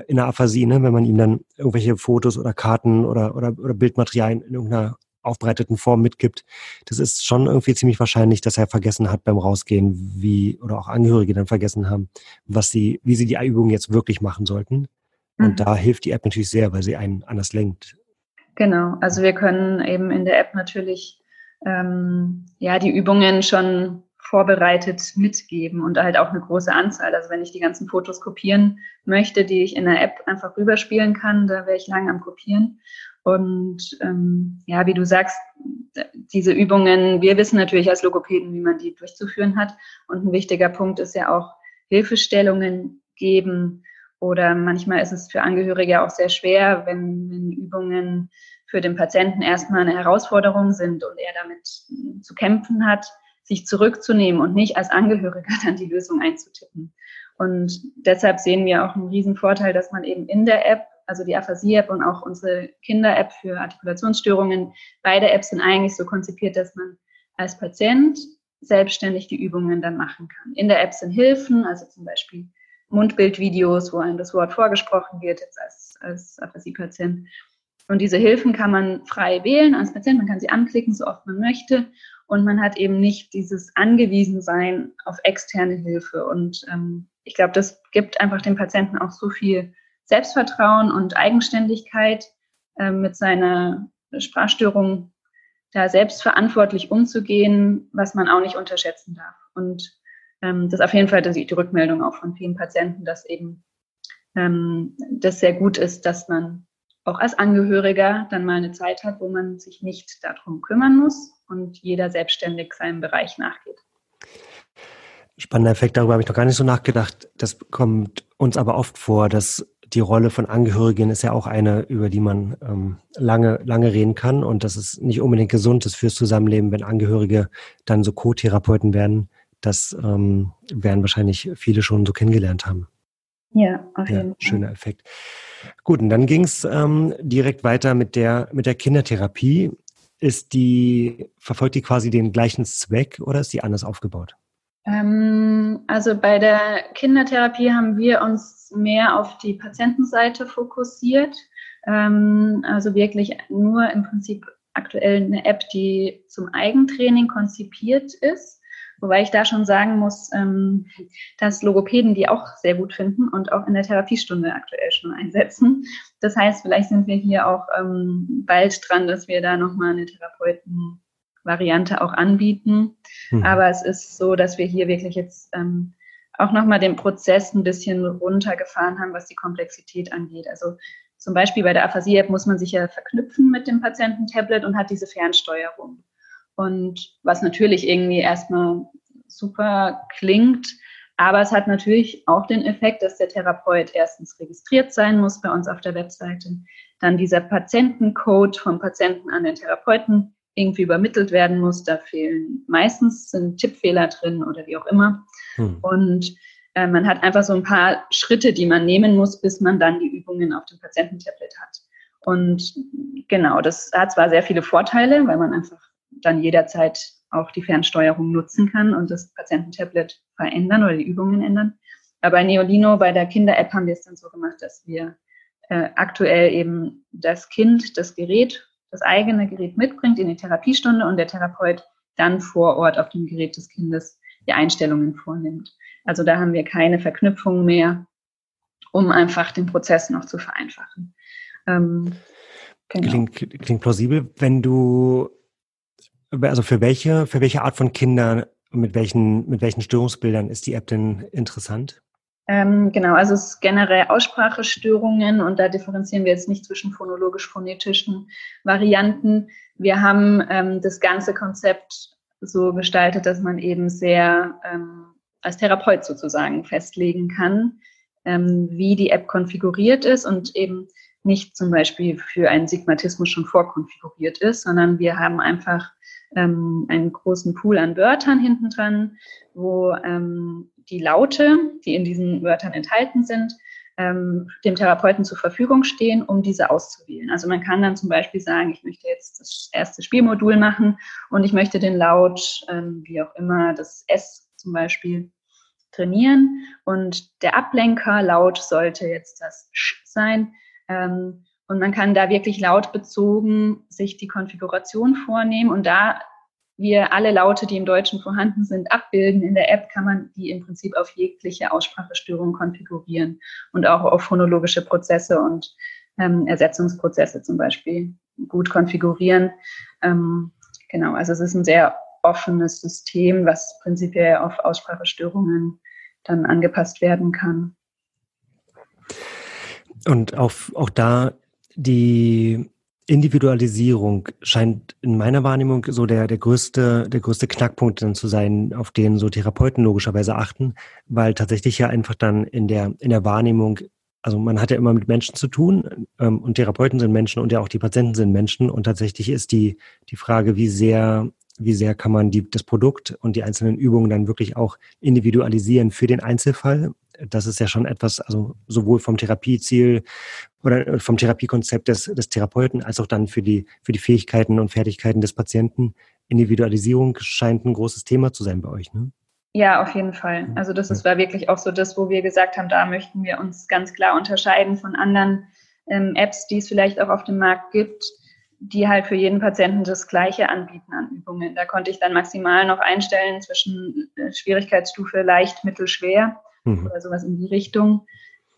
in der Aphasie, ne, wenn man ihm dann irgendwelche Fotos oder Karten oder, oder, oder Bildmaterialien in irgendeiner aufbereiteten Form mitgibt, das ist schon irgendwie ziemlich wahrscheinlich, dass er vergessen hat beim Rausgehen, wie, oder auch Angehörige dann vergessen haben, was sie, wie sie die Übungen jetzt wirklich machen sollten. Und mhm. da hilft die App natürlich sehr, weil sie einen anders lenkt. Genau, also wir können eben in der App natürlich ähm, ja die Übungen schon vorbereitet mitgeben und halt auch eine große Anzahl. Also wenn ich die ganzen Fotos kopieren möchte, die ich in der App einfach rüberspielen kann, da wäre ich lange am Kopieren. Und ähm, ja, wie du sagst, diese Übungen, wir wissen natürlich als Logopäden, wie man die durchzuführen hat. Und ein wichtiger Punkt ist ja auch Hilfestellungen geben. Oder manchmal ist es für Angehörige auch sehr schwer, wenn, wenn Übungen für den Patienten erstmal eine Herausforderung sind und er damit zu kämpfen hat, sich zurückzunehmen und nicht als Angehöriger [laughs] dann die Lösung einzutippen. Und deshalb sehen wir auch einen riesen Vorteil, dass man eben in der App also die Aphasie-App und auch unsere Kinder-App für Artikulationsstörungen, beide Apps sind eigentlich so konzipiert, dass man als Patient selbstständig die Übungen dann machen kann. In der App sind Hilfen, also zum Beispiel Mundbildvideos, wo einem das Wort vorgesprochen wird, jetzt als, als Aphasie-Patient. Und diese Hilfen kann man frei wählen als Patient, man kann sie anklicken, so oft man möchte. Und man hat eben nicht dieses Angewiesensein auf externe Hilfe. Und ähm, ich glaube, das gibt einfach dem Patienten auch so viel Selbstvertrauen und Eigenständigkeit äh, mit seiner Sprachstörung da selbstverantwortlich umzugehen, was man auch nicht unterschätzen darf. Und ähm, das ist auf jeden Fall die, die Rückmeldung auch von vielen Patienten, dass eben ähm, das sehr gut ist, dass man auch als Angehöriger dann mal eine Zeit hat, wo man sich nicht darum kümmern muss und jeder selbstständig seinem Bereich nachgeht. Spannender Effekt, darüber habe ich noch gar nicht so nachgedacht. Das kommt uns aber oft vor, dass die Rolle von Angehörigen ist ja auch eine, über die man ähm, lange, lange reden kann und dass es nicht unbedingt gesund ist fürs Zusammenleben, wenn Angehörige dann so Co-Therapeuten werden. Das ähm, werden wahrscheinlich viele schon so kennengelernt haben. Ja, auf jeden ja, Fall. Schöner Effekt. Gut, und dann ging es ähm, direkt weiter mit der, mit der Kindertherapie. Ist die, verfolgt die quasi den gleichen Zweck oder ist die anders aufgebaut? Ähm, also bei der Kindertherapie haben wir uns mehr auf die Patientenseite fokussiert. Ähm, also wirklich nur im Prinzip aktuell eine App, die zum Eigentraining konzipiert ist. Wobei ich da schon sagen muss, ähm, dass Logopäden die auch sehr gut finden und auch in der Therapiestunde aktuell schon einsetzen. Das heißt, vielleicht sind wir hier auch bald dran, dass wir da nochmal eine Therapeuten-Variante auch anbieten. Mhm. Aber es ist so, dass wir hier wirklich jetzt ähm, auch nochmal den Prozess ein bisschen runtergefahren haben, was die Komplexität angeht. Also zum Beispiel bei der Aphasie-App muss man sich ja verknüpfen mit dem Patiententablet und hat diese Fernsteuerung. Und was natürlich irgendwie erstmal super klingt, aber es hat natürlich auch den Effekt, dass der Therapeut erstens registriert sein muss bei uns auf der Webseite, dann dieser Patientencode vom Patienten an den Therapeuten irgendwie übermittelt werden muss. Da fehlen meistens sind Tippfehler drin oder wie auch immer. Hm. Und äh, man hat einfach so ein paar Schritte, die man nehmen muss, bis man dann die Übungen auf dem Patiententablet hat. Und genau, das hat zwar sehr viele Vorteile, weil man einfach dann jederzeit auch die Fernsteuerung nutzen kann und das Patiententablet verändern oder die Übungen ändern. Aber bei Neolino, bei der Kinder-App haben wir es dann so gemacht, dass wir äh, aktuell eben das Kind, das Gerät, das eigene Gerät mitbringt in die Therapiestunde und der Therapeut dann vor Ort auf dem Gerät des Kindes die Einstellungen vornimmt. Also da haben wir keine Verknüpfung mehr, um einfach den Prozess noch zu vereinfachen. Ähm, genau. klingt, klingt plausibel. Wenn du also für welche, für welche Art von Kindern mit welchen, mit welchen Störungsbildern ist die App denn interessant? Ähm, genau, also es ist generell Aussprachestörungen und da differenzieren wir jetzt nicht zwischen phonologisch-phonetischen Varianten. Wir haben ähm, das ganze Konzept so gestaltet, dass man eben sehr ähm, als Therapeut sozusagen festlegen kann, ähm, wie die App konfiguriert ist und eben nicht zum Beispiel für einen Sigmatismus schon vorkonfiguriert ist, sondern wir haben einfach ähm, einen großen Pool an Wörtern hinten dran, wo ähm, die Laute, die in diesen Wörtern enthalten sind, ähm, dem Therapeuten zur Verfügung stehen, um diese auszuwählen. Also man kann dann zum Beispiel sagen, ich möchte jetzt das erste Spielmodul machen und ich möchte den Laut, ähm, wie auch immer, das S zum Beispiel trainieren und der Ablenkerlaut sollte jetzt das Sch sein. Ähm, und man kann da wirklich lautbezogen sich die Konfiguration vornehmen und da wir alle Laute, die im Deutschen vorhanden sind, abbilden in der App, kann man die im Prinzip auf jegliche Aussprachestörung konfigurieren und auch auf phonologische Prozesse und ähm, Ersetzungsprozesse zum Beispiel gut konfigurieren. Ähm, genau, also es ist ein sehr offenes System, was prinzipiell auf Aussprachestörungen dann angepasst werden kann. Und auf, auch da die Individualisierung scheint in meiner Wahrnehmung so der, der größte, der größte Knackpunkt dann zu sein, auf den so Therapeuten logischerweise achten, weil tatsächlich ja einfach dann in der, in der Wahrnehmung, also man hat ja immer mit Menschen zu tun ähm, und Therapeuten sind Menschen und ja auch die Patienten sind Menschen. Und tatsächlich ist die, die Frage, wie sehr wie sehr kann man die, das Produkt und die einzelnen Übungen dann wirklich auch individualisieren für den Einzelfall. Das ist ja schon etwas, also sowohl vom Therapieziel oder vom Therapiekonzept des, des Therapeuten als auch dann für die, für die Fähigkeiten und Fertigkeiten des Patienten. Individualisierung scheint ein großes Thema zu sein bei euch, ne? Ja, auf jeden Fall. Also das ist, war wirklich auch so das, wo wir gesagt haben, da möchten wir uns ganz klar unterscheiden von anderen ähm, Apps, die es vielleicht auch auf dem Markt gibt, die halt für jeden Patienten das Gleiche anbieten an Übungen. Da konnte ich dann maximal noch einstellen zwischen äh, Schwierigkeitsstufe leicht, mittel, schwer mhm. oder sowas in die Richtung.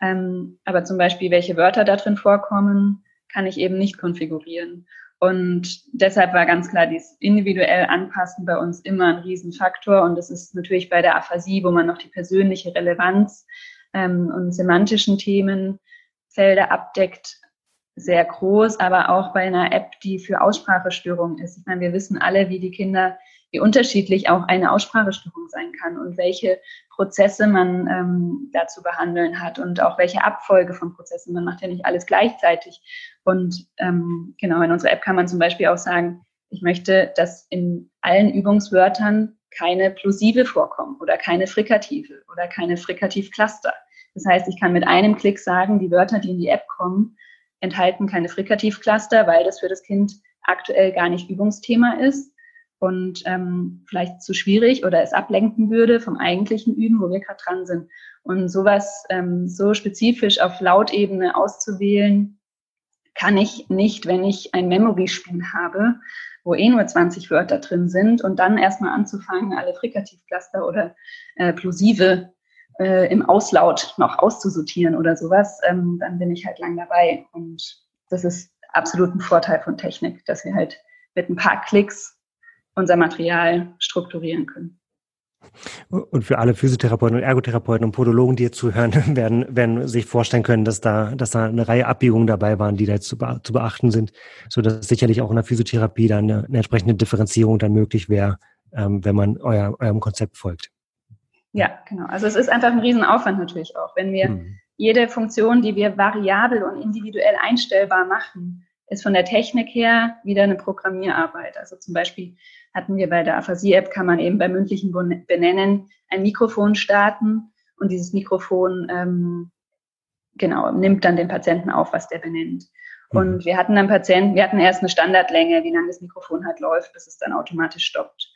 Ähm, aber zum Beispiel, welche Wörter da drin vorkommen, kann ich eben nicht konfigurieren. Und deshalb war ganz klar, dieses individuell Anpassen bei uns immer ein Riesenfaktor. Und das ist natürlich bei der Aphasie, wo man noch die persönliche Relevanz ähm, und semantischen Themenfelder abdeckt, sehr groß, aber auch bei einer App, die für Aussprachestörungen ist. Ich meine, wir wissen alle, wie die Kinder, wie unterschiedlich auch eine Aussprachestörung sein kann und welche Prozesse man ähm, dazu behandeln hat und auch welche Abfolge von Prozessen. Man macht ja nicht alles gleichzeitig. Und ähm, genau, in unserer App kann man zum Beispiel auch sagen, ich möchte, dass in allen Übungswörtern keine Plosive vorkommen oder keine Frikative oder keine Frikativcluster. Das heißt, ich kann mit einem Klick sagen, die Wörter, die in die App kommen, enthalten keine Frikativcluster, weil das für das Kind aktuell gar nicht Übungsthema ist und ähm, vielleicht zu schwierig oder es ablenken würde vom eigentlichen Üben, wo wir gerade dran sind. Und sowas ähm, so spezifisch auf Lautebene auszuwählen, kann ich nicht, wenn ich ein Memory-Spiel habe, wo eh nur 20 Wörter drin sind und dann erstmal anzufangen, alle Frikativcluster oder äh, Plosive äh, im Auslaut noch auszusortieren oder sowas, ähm, dann bin ich halt lang dabei. Und das ist absolut ein Vorteil von Technik, dass wir halt mit ein paar Klicks unser Material strukturieren können. Und für alle Physiotherapeuten und Ergotherapeuten und Podologen, die jetzt zuhören, [laughs] werden, werden sich vorstellen können, dass da, dass da eine Reihe Abbiegungen dabei waren, die da jetzt zu, zu beachten sind, so dass sicherlich auch in der Physiotherapie dann eine, eine entsprechende Differenzierung dann möglich wäre, ähm, wenn man euer, eurem Konzept folgt. Ja, genau. Also es ist einfach ein Riesenaufwand natürlich auch. Wenn wir mhm. jede Funktion, die wir variabel und individuell einstellbar machen, ist von der Technik her wieder eine Programmierarbeit. Also zum Beispiel hatten wir bei der Aphasie-App, kann man eben beim mündlichen Benennen ein Mikrofon starten und dieses Mikrofon ähm, genau nimmt dann den Patienten auf, was der benennt. Mhm. Und wir hatten dann Patienten, wir hatten erst eine Standardlänge, wie lange das Mikrofon halt läuft, bis es dann automatisch stoppt.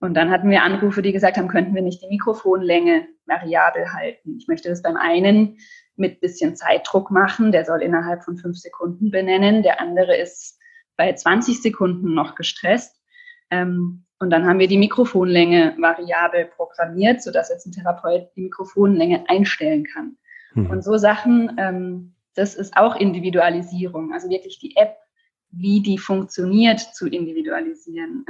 Und dann hatten wir Anrufe, die gesagt haben, könnten wir nicht die Mikrofonlänge variabel halten. Ich möchte das beim einen mit bisschen Zeitdruck machen, der soll innerhalb von fünf Sekunden benennen, der andere ist bei 20 Sekunden noch gestresst. Ähm, und dann haben wir die Mikrofonlänge variabel programmiert, sodass jetzt ein Therapeut die Mikrofonlänge einstellen kann. Mhm. Und so Sachen, ähm, das ist auch Individualisierung, also wirklich die App, wie die funktioniert, zu individualisieren.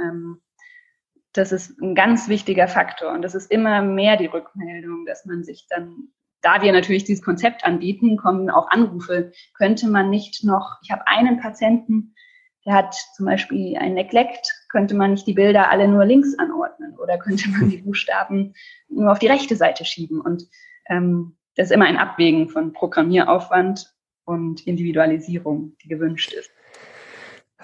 Das ist ein ganz wichtiger Faktor. Und das ist immer mehr die Rückmeldung, dass man sich dann, da wir natürlich dieses Konzept anbieten, kommen auch Anrufe. Könnte man nicht noch, ich habe einen Patienten, der hat zum Beispiel ein Neglect, könnte man nicht die Bilder alle nur links anordnen oder könnte man die [laughs] Buchstaben nur auf die rechte Seite schieben? Und ähm, das ist immer ein Abwägen von Programmieraufwand und Individualisierung, die gewünscht ist.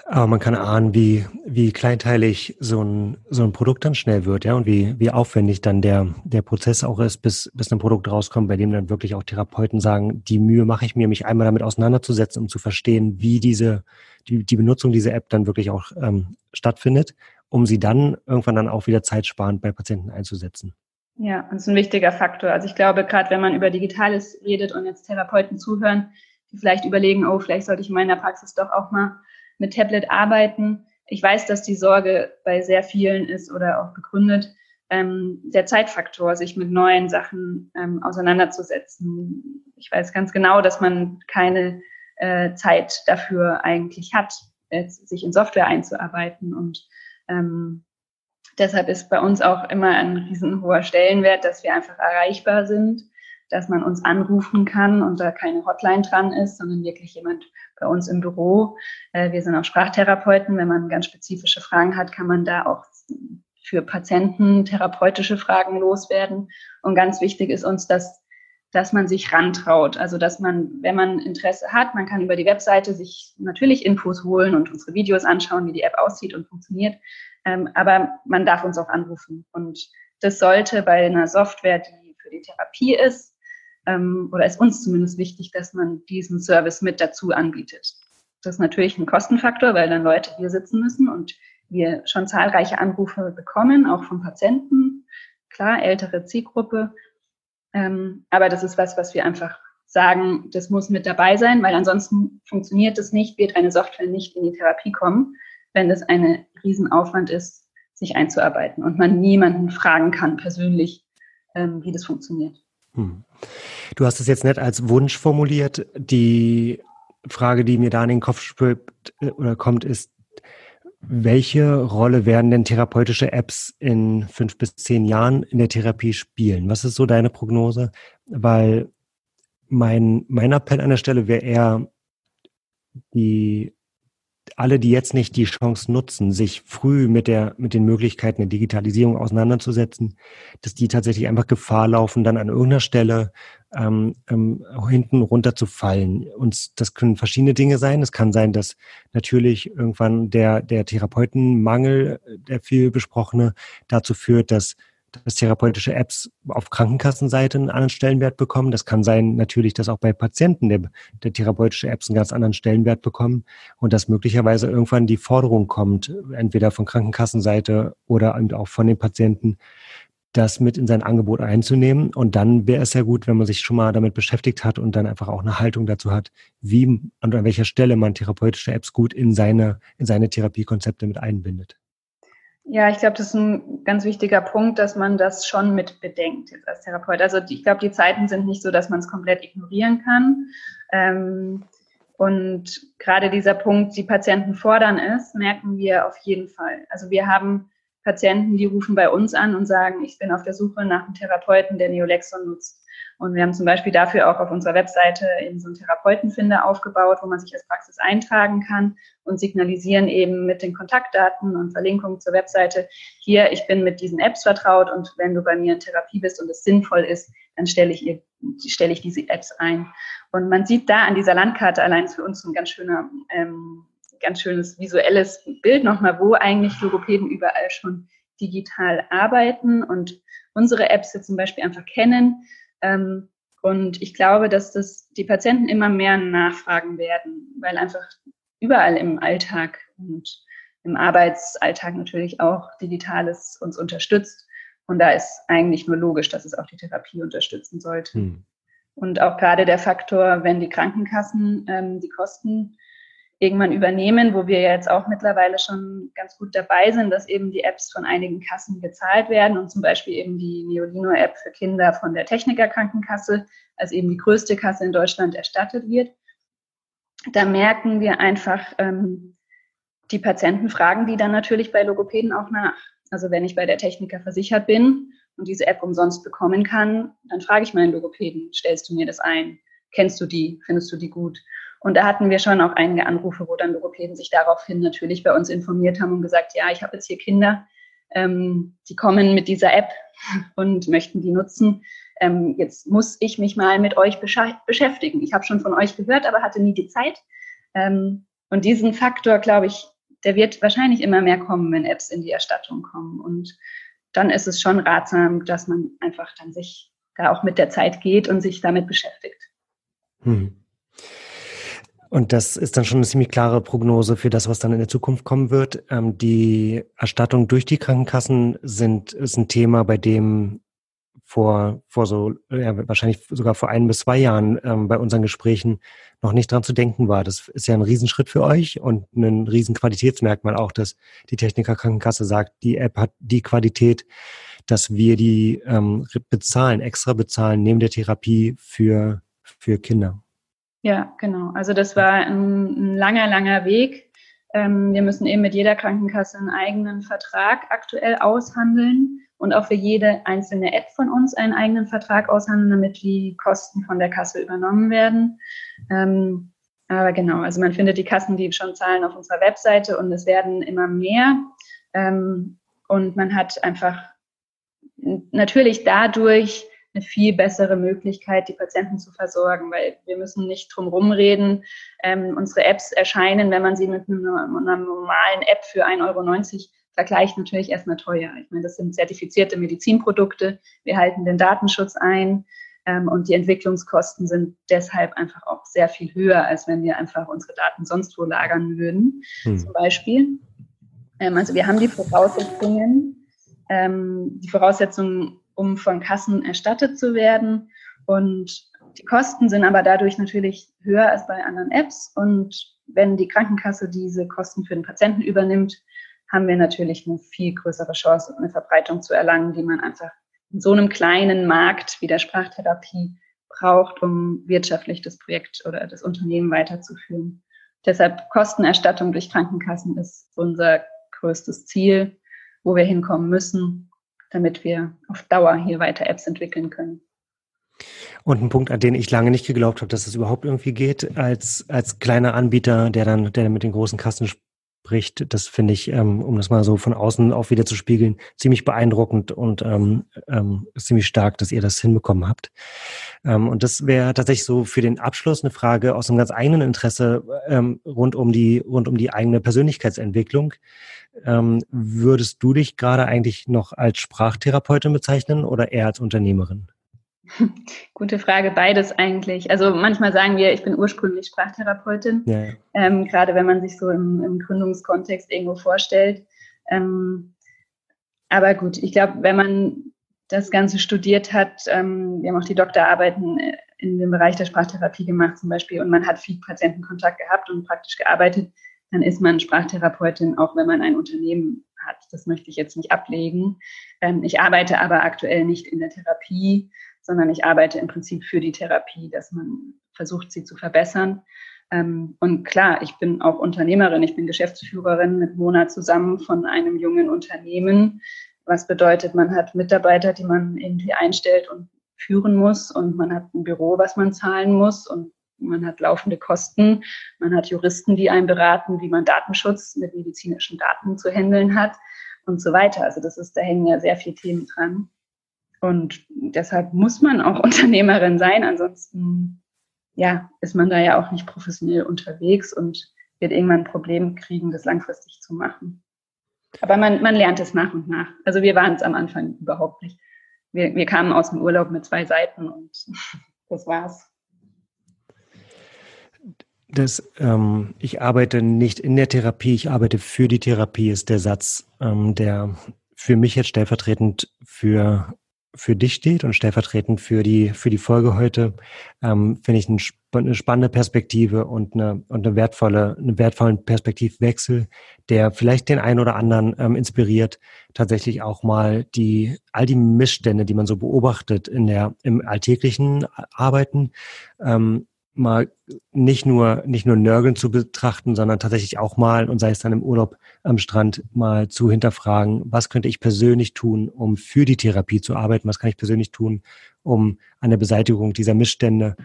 Aber man kann ahnen, wie, wie kleinteilig so ein, so ein Produkt dann schnell wird, ja, und wie, wie aufwendig dann der, der Prozess auch ist, bis, bis ein Produkt rauskommt, bei dem dann wirklich auch Therapeuten sagen, die Mühe mache ich mir, mich einmal damit auseinanderzusetzen, um zu verstehen, wie diese, die, die Benutzung dieser App dann wirklich auch ähm, stattfindet, um sie dann irgendwann dann auch wieder zeitsparend bei Patienten einzusetzen. Ja, das ist ein wichtiger Faktor. Also ich glaube, gerade wenn man über Digitales redet und jetzt Therapeuten zuhören, die vielleicht überlegen, oh, vielleicht sollte ich in meiner Praxis doch auch mal mit Tablet arbeiten. Ich weiß, dass die Sorge bei sehr vielen ist oder auch begründet, ähm, der Zeitfaktor, sich mit neuen Sachen ähm, auseinanderzusetzen. Ich weiß ganz genau, dass man keine äh, Zeit dafür eigentlich hat, jetzt, sich in Software einzuarbeiten. Und ähm, deshalb ist bei uns auch immer ein riesenhoher Stellenwert, dass wir einfach erreichbar sind dass man uns anrufen kann und da keine Hotline dran ist, sondern wirklich jemand bei uns im Büro. Äh, wir sind auch Sprachtherapeuten. Wenn man ganz spezifische Fragen hat, kann man da auch für Patienten therapeutische Fragen loswerden. Und ganz wichtig ist uns, dass, dass man sich rantraut. Also, dass man, wenn man Interesse hat, man kann über die Webseite sich natürlich Infos holen und unsere Videos anschauen, wie die App aussieht und funktioniert. Ähm, aber man darf uns auch anrufen. Und das sollte bei einer Software, die für die Therapie ist, ähm, oder ist uns zumindest wichtig, dass man diesen Service mit dazu anbietet. Das ist natürlich ein Kostenfaktor, weil dann Leute hier sitzen müssen und wir schon zahlreiche Anrufe bekommen, auch von Patienten. Klar, ältere Zielgruppe. Ähm, aber das ist was, was wir einfach sagen, das muss mit dabei sein, weil ansonsten funktioniert es nicht, wird eine Software nicht in die Therapie kommen, wenn das ein Riesenaufwand ist, sich einzuarbeiten und man niemanden fragen kann persönlich, ähm, wie das funktioniert. Hm. Du hast es jetzt nicht als Wunsch formuliert. Die Frage, die mir da in den Kopf spürt äh, oder kommt, ist, welche Rolle werden denn therapeutische Apps in fünf bis zehn Jahren in der Therapie spielen? Was ist so deine Prognose? Weil mein, mein Appell an der Stelle wäre eher, die, alle, die jetzt nicht die Chance nutzen, sich früh mit der, mit den Möglichkeiten der Digitalisierung auseinanderzusetzen, dass die tatsächlich einfach Gefahr laufen, dann an irgendeiner Stelle ähm, ähm, hinten runterzufallen. Und das können verschiedene Dinge sein. Es kann sein, dass natürlich irgendwann der, der Therapeutenmangel, der viel besprochene, dazu führt, dass dass therapeutische Apps auf Krankenkassenseite einen anderen Stellenwert bekommen. Das kann sein natürlich, dass auch bei Patienten der, der therapeutische Apps einen ganz anderen Stellenwert bekommen und dass möglicherweise irgendwann die Forderung kommt, entweder von Krankenkassenseite oder auch von den Patienten, das mit in sein Angebot einzunehmen. Und dann wäre es ja gut, wenn man sich schon mal damit beschäftigt hat und dann einfach auch eine Haltung dazu hat, wie und an welcher Stelle man therapeutische Apps gut in seine, in seine Therapiekonzepte mit einbindet. Ja, ich glaube, das ist ein ganz wichtiger Punkt, dass man das schon mit bedenkt jetzt als Therapeut. Also ich glaube, die Zeiten sind nicht so, dass man es komplett ignorieren kann. Ähm, und gerade dieser Punkt, die Patienten fordern es, merken wir auf jeden Fall. Also wir haben Patienten, die rufen bei uns an und sagen, ich bin auf der Suche nach einem Therapeuten, der Neolexon nutzt. Und wir haben zum Beispiel dafür auch auf unserer Webseite eben so einen Therapeutenfinder aufgebaut, wo man sich als Praxis eintragen kann und signalisieren eben mit den Kontaktdaten und Verlinkungen zur Webseite, hier, ich bin mit diesen Apps vertraut und wenn du bei mir in Therapie bist und es sinnvoll ist, dann stelle ich, ihr, stelle ich diese Apps ein. Und man sieht da an dieser Landkarte allein für uns ein ganz schöner, ähm, ganz schönes visuelles Bild nochmal, wo eigentlich Logopäden überall schon digital arbeiten und unsere Apps jetzt zum Beispiel einfach kennen ähm, und ich glaube, dass das die Patienten immer mehr nachfragen werden, weil einfach überall im Alltag und im Arbeitsalltag natürlich auch Digitales uns unterstützt. Und da ist eigentlich nur logisch, dass es auch die Therapie unterstützen sollte. Hm. Und auch gerade der Faktor, wenn die Krankenkassen ähm, die Kosten irgendwann übernehmen, wo wir jetzt auch mittlerweile schon ganz gut dabei sind, dass eben die Apps von einigen Kassen gezahlt werden und zum Beispiel eben die Neolino-App für Kinder von der Techniker Krankenkasse, als eben die größte Kasse in Deutschland erstattet wird. Da merken wir einfach, ähm, die Patienten fragen die dann natürlich bei Logopäden auch nach. Also wenn ich bei der Techniker versichert bin und diese App umsonst bekommen kann, dann frage ich meinen Logopäden, stellst du mir das ein? Kennst du die? Findest du die gut? Und da hatten wir schon auch einige Anrufe, wo dann Logopäden sich daraufhin natürlich bei uns informiert haben und gesagt, ja, ich habe jetzt hier Kinder, ähm, die kommen mit dieser App [laughs] und möchten die nutzen. Ähm, jetzt muss ich mich mal mit euch beschäftigen. Ich habe schon von euch gehört, aber hatte nie die Zeit. Ähm, und diesen Faktor, glaube ich, der wird wahrscheinlich immer mehr kommen, wenn Apps in die Erstattung kommen. Und dann ist es schon ratsam, dass man einfach dann sich da auch mit der Zeit geht und sich damit beschäftigt. Hm. Und das ist dann schon eine ziemlich klare Prognose für das, was dann in der Zukunft kommen wird. Ähm, die Erstattung durch die Krankenkassen sind, ist ein Thema, bei dem vor, vor so, ja, wahrscheinlich sogar vor ein bis zwei Jahren ähm, bei unseren Gesprächen noch nicht dran zu denken war. Das ist ja ein Riesenschritt für euch und ein Riesenqualitätsmerkmal auch, dass die Techniker Krankenkasse sagt, die App hat die Qualität, dass wir die ähm, bezahlen, extra bezahlen neben der Therapie für, für Kinder. Ja, genau. Also das war ein, ein langer, langer Weg. Ähm, wir müssen eben mit jeder Krankenkasse einen eigenen Vertrag aktuell aushandeln und auch für jede einzelne App von uns einen eigenen Vertrag aushandeln, damit die Kosten von der Kasse übernommen werden. Ähm, aber genau, also man findet die Kassen, die schon zahlen, auf unserer Webseite und es werden immer mehr. Ähm, und man hat einfach natürlich dadurch eine viel bessere Möglichkeit, die Patienten zu versorgen, weil wir müssen nicht drum rumreden. Ähm, unsere Apps erscheinen, wenn man sie mit einer, einer normalen App für 1,90 Euro Vergleich natürlich erstmal teuer. Ich meine, das sind zertifizierte Medizinprodukte. Wir halten den Datenschutz ein. Ähm, und die Entwicklungskosten sind deshalb einfach auch sehr viel höher, als wenn wir einfach unsere Daten sonst wo lagern würden, hm. zum Beispiel. Ähm, also wir haben die Voraussetzungen, ähm, die Voraussetzungen, um von Kassen erstattet zu werden. Und die Kosten sind aber dadurch natürlich höher als bei anderen Apps. Und wenn die Krankenkasse diese Kosten für den Patienten übernimmt, haben wir natürlich eine viel größere Chance, eine Verbreitung zu erlangen, die man einfach in so einem kleinen Markt wie der Sprachtherapie braucht, um wirtschaftlich das Projekt oder das Unternehmen weiterzuführen. Deshalb Kostenerstattung durch Krankenkassen ist unser größtes Ziel, wo wir hinkommen müssen, damit wir auf Dauer hier weiter Apps entwickeln können. Und ein Punkt, an den ich lange nicht geglaubt habe, dass es überhaupt irgendwie geht, als, als kleiner Anbieter, der dann, der dann mit den großen Kassen bricht. Das finde ich, ähm, um das mal so von außen auch wieder zu spiegeln, ziemlich beeindruckend und ähm, ähm, ziemlich stark, dass ihr das hinbekommen habt. Ähm, und das wäre tatsächlich so für den Abschluss eine Frage aus einem ganz eigenen Interesse ähm, rund um die rund um die eigene Persönlichkeitsentwicklung. Ähm, würdest du dich gerade eigentlich noch als Sprachtherapeutin bezeichnen oder eher als Unternehmerin? [laughs] Gute Frage, beides eigentlich. Also manchmal sagen wir, ich bin ursprünglich Sprachtherapeutin, ja. ähm, gerade wenn man sich so im, im Gründungskontext irgendwo vorstellt. Ähm, aber gut, ich glaube, wenn man das Ganze studiert hat, ähm, wir haben auch die Doktorarbeiten äh, in dem Bereich der Sprachtherapie gemacht zum Beispiel und man hat viel Patientenkontakt gehabt und praktisch gearbeitet, dann ist man Sprachtherapeutin, auch wenn man ein Unternehmen hat. Das möchte ich jetzt nicht ablegen. Ähm, ich arbeite aber aktuell nicht in der Therapie, sondern ich arbeite im Prinzip für die Therapie, dass man versucht, sie zu verbessern. Ähm, und klar, ich bin auch Unternehmerin, ich bin Geschäftsführerin mit Mona zusammen von einem jungen Unternehmen, was bedeutet, man hat Mitarbeiter, die man irgendwie einstellt und führen muss und man hat ein Büro, was man zahlen muss und man hat laufende Kosten, man hat Juristen, die einen beraten, wie man Datenschutz mit medizinischen Daten zu handeln hat und so weiter. Also das ist, da hängen ja sehr viele Themen dran. Und deshalb muss man auch [laughs] Unternehmerin sein, ansonsten ja, ist man da ja auch nicht professionell unterwegs und wird irgendwann ein Problem kriegen, das langfristig zu machen. Aber man, man lernt es nach und nach. Also wir waren es am Anfang überhaupt nicht. Wir, wir kamen aus dem Urlaub mit zwei Seiten und [laughs] das war's. Das, ähm, ich arbeite nicht in der Therapie, ich arbeite für die Therapie, ist der Satz, ähm, der für mich jetzt stellvertretend für für dich steht und stellvertretend für die, für die Folge heute, ähm, finde ich ein, eine spannende Perspektive und eine, und eine wertvolle, einen wertvollen Perspektivwechsel, der vielleicht den einen oder anderen ähm, inspiriert, tatsächlich auch mal die, all die Missstände, die man so beobachtet in der, im alltäglichen Arbeiten, ähm, mal nicht nur, nicht nur nörgeln zu betrachten, sondern tatsächlich auch mal, und sei es dann im Urlaub am Strand, mal zu hinterfragen, was könnte ich persönlich tun, um für die Therapie zu arbeiten, was kann ich persönlich tun, um an der Beseitigung dieser Missstände,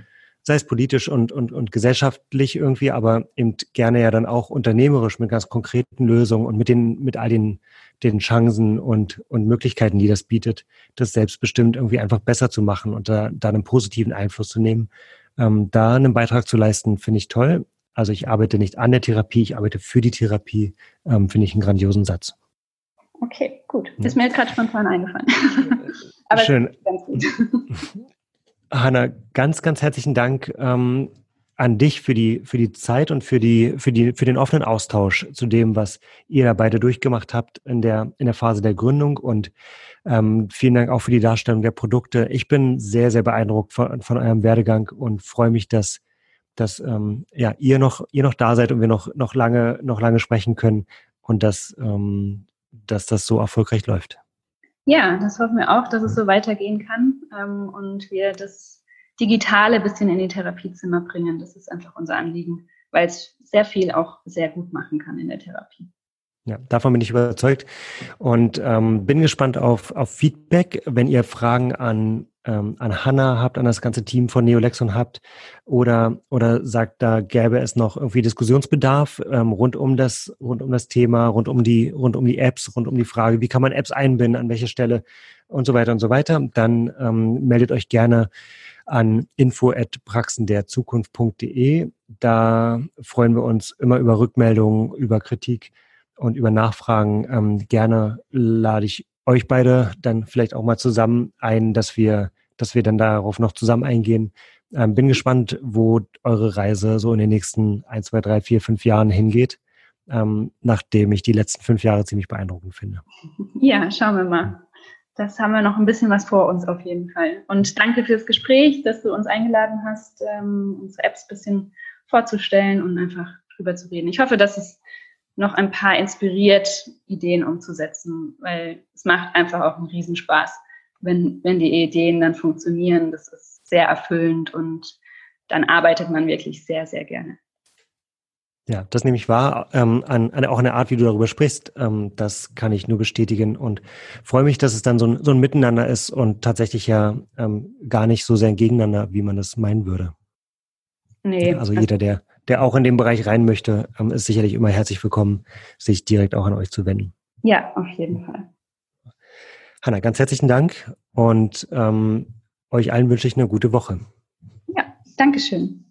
sei es politisch und, und, und gesellschaftlich irgendwie, aber eben gerne ja dann auch unternehmerisch mit ganz konkreten Lösungen und mit den, mit all den, den Chancen und, und Möglichkeiten, die das bietet, das selbstbestimmt irgendwie einfach besser zu machen und da, da einen positiven Einfluss zu nehmen ähm, da einen Beitrag zu leisten, finde ich toll. Also ich arbeite nicht an der Therapie, ich arbeite für die Therapie, ähm, finde ich einen grandiosen Satz. Okay, gut. Ist mir gerade spontan eingefallen. [laughs] Aber Schön. Ganz gut. [laughs] Hanna, ganz, ganz herzlichen Dank ähm, an dich für die, für die Zeit und für, die, für, die, für den offenen Austausch zu dem, was ihr da beide durchgemacht habt in der, in der Phase der Gründung. Und ähm, vielen Dank auch für die Darstellung der Produkte. Ich bin sehr, sehr beeindruckt von, von eurem Werdegang und freue mich, dass, dass ähm, ja, ihr, noch, ihr noch da seid und wir noch, noch, lange, noch lange sprechen können und dass, ähm, dass das so erfolgreich läuft. Ja, das hoffen wir auch, dass es so weitergehen kann ähm, und wir das Digitale bisschen in die Therapiezimmer bringen. Das ist einfach unser Anliegen, weil es sehr viel auch sehr gut machen kann in der Therapie. Ja, davon bin ich überzeugt und ähm, bin gespannt auf, auf Feedback, wenn ihr Fragen an, ähm, an Hanna habt, an das ganze Team von Neolexon habt oder, oder sagt, da gäbe es noch irgendwie Diskussionsbedarf ähm, rund um das, rund um das Thema, rund um die, rund um die Apps, rund um die Frage, wie kann man Apps einbinden, an welcher Stelle und so weiter und so weiter, dann ähm, meldet euch gerne an info@praxenderzukunft.de. Da freuen wir uns immer über Rückmeldungen, über Kritik und über Nachfragen. Ähm, gerne lade ich euch beide dann vielleicht auch mal zusammen ein, dass wir, dass wir dann darauf noch zusammen eingehen. Ähm, bin gespannt, wo eure Reise so in den nächsten ein, zwei, drei, vier, fünf Jahren hingeht, ähm, nachdem ich die letzten fünf Jahre ziemlich beeindruckend finde. Ja, schauen wir mal. Das haben wir noch ein bisschen was vor uns auf jeden Fall. Und danke fürs Gespräch, dass du uns eingeladen hast, ähm, unsere Apps ein bisschen vorzustellen und einfach drüber zu reden. Ich hoffe, dass es noch ein paar inspiriert, Ideen umzusetzen, weil es macht einfach auch einen Riesenspaß, wenn, wenn die Ideen dann funktionieren. Das ist sehr erfüllend und dann arbeitet man wirklich sehr, sehr gerne. Ja, das nehme ich wahr, ähm, an, an auch eine Art, wie du darüber sprichst. Ähm, das kann ich nur bestätigen und freue mich, dass es dann so ein, so ein Miteinander ist und tatsächlich ja ähm, gar nicht so sehr ein Gegeneinander, wie man das meinen würde. Nee. Also jeder, der, der auch in den Bereich rein möchte, ähm, ist sicherlich immer herzlich willkommen, sich direkt auch an euch zu wenden. Ja, auf jeden Fall. Hanna, ganz herzlichen Dank und ähm, euch allen wünsche ich eine gute Woche. Ja, Dankeschön.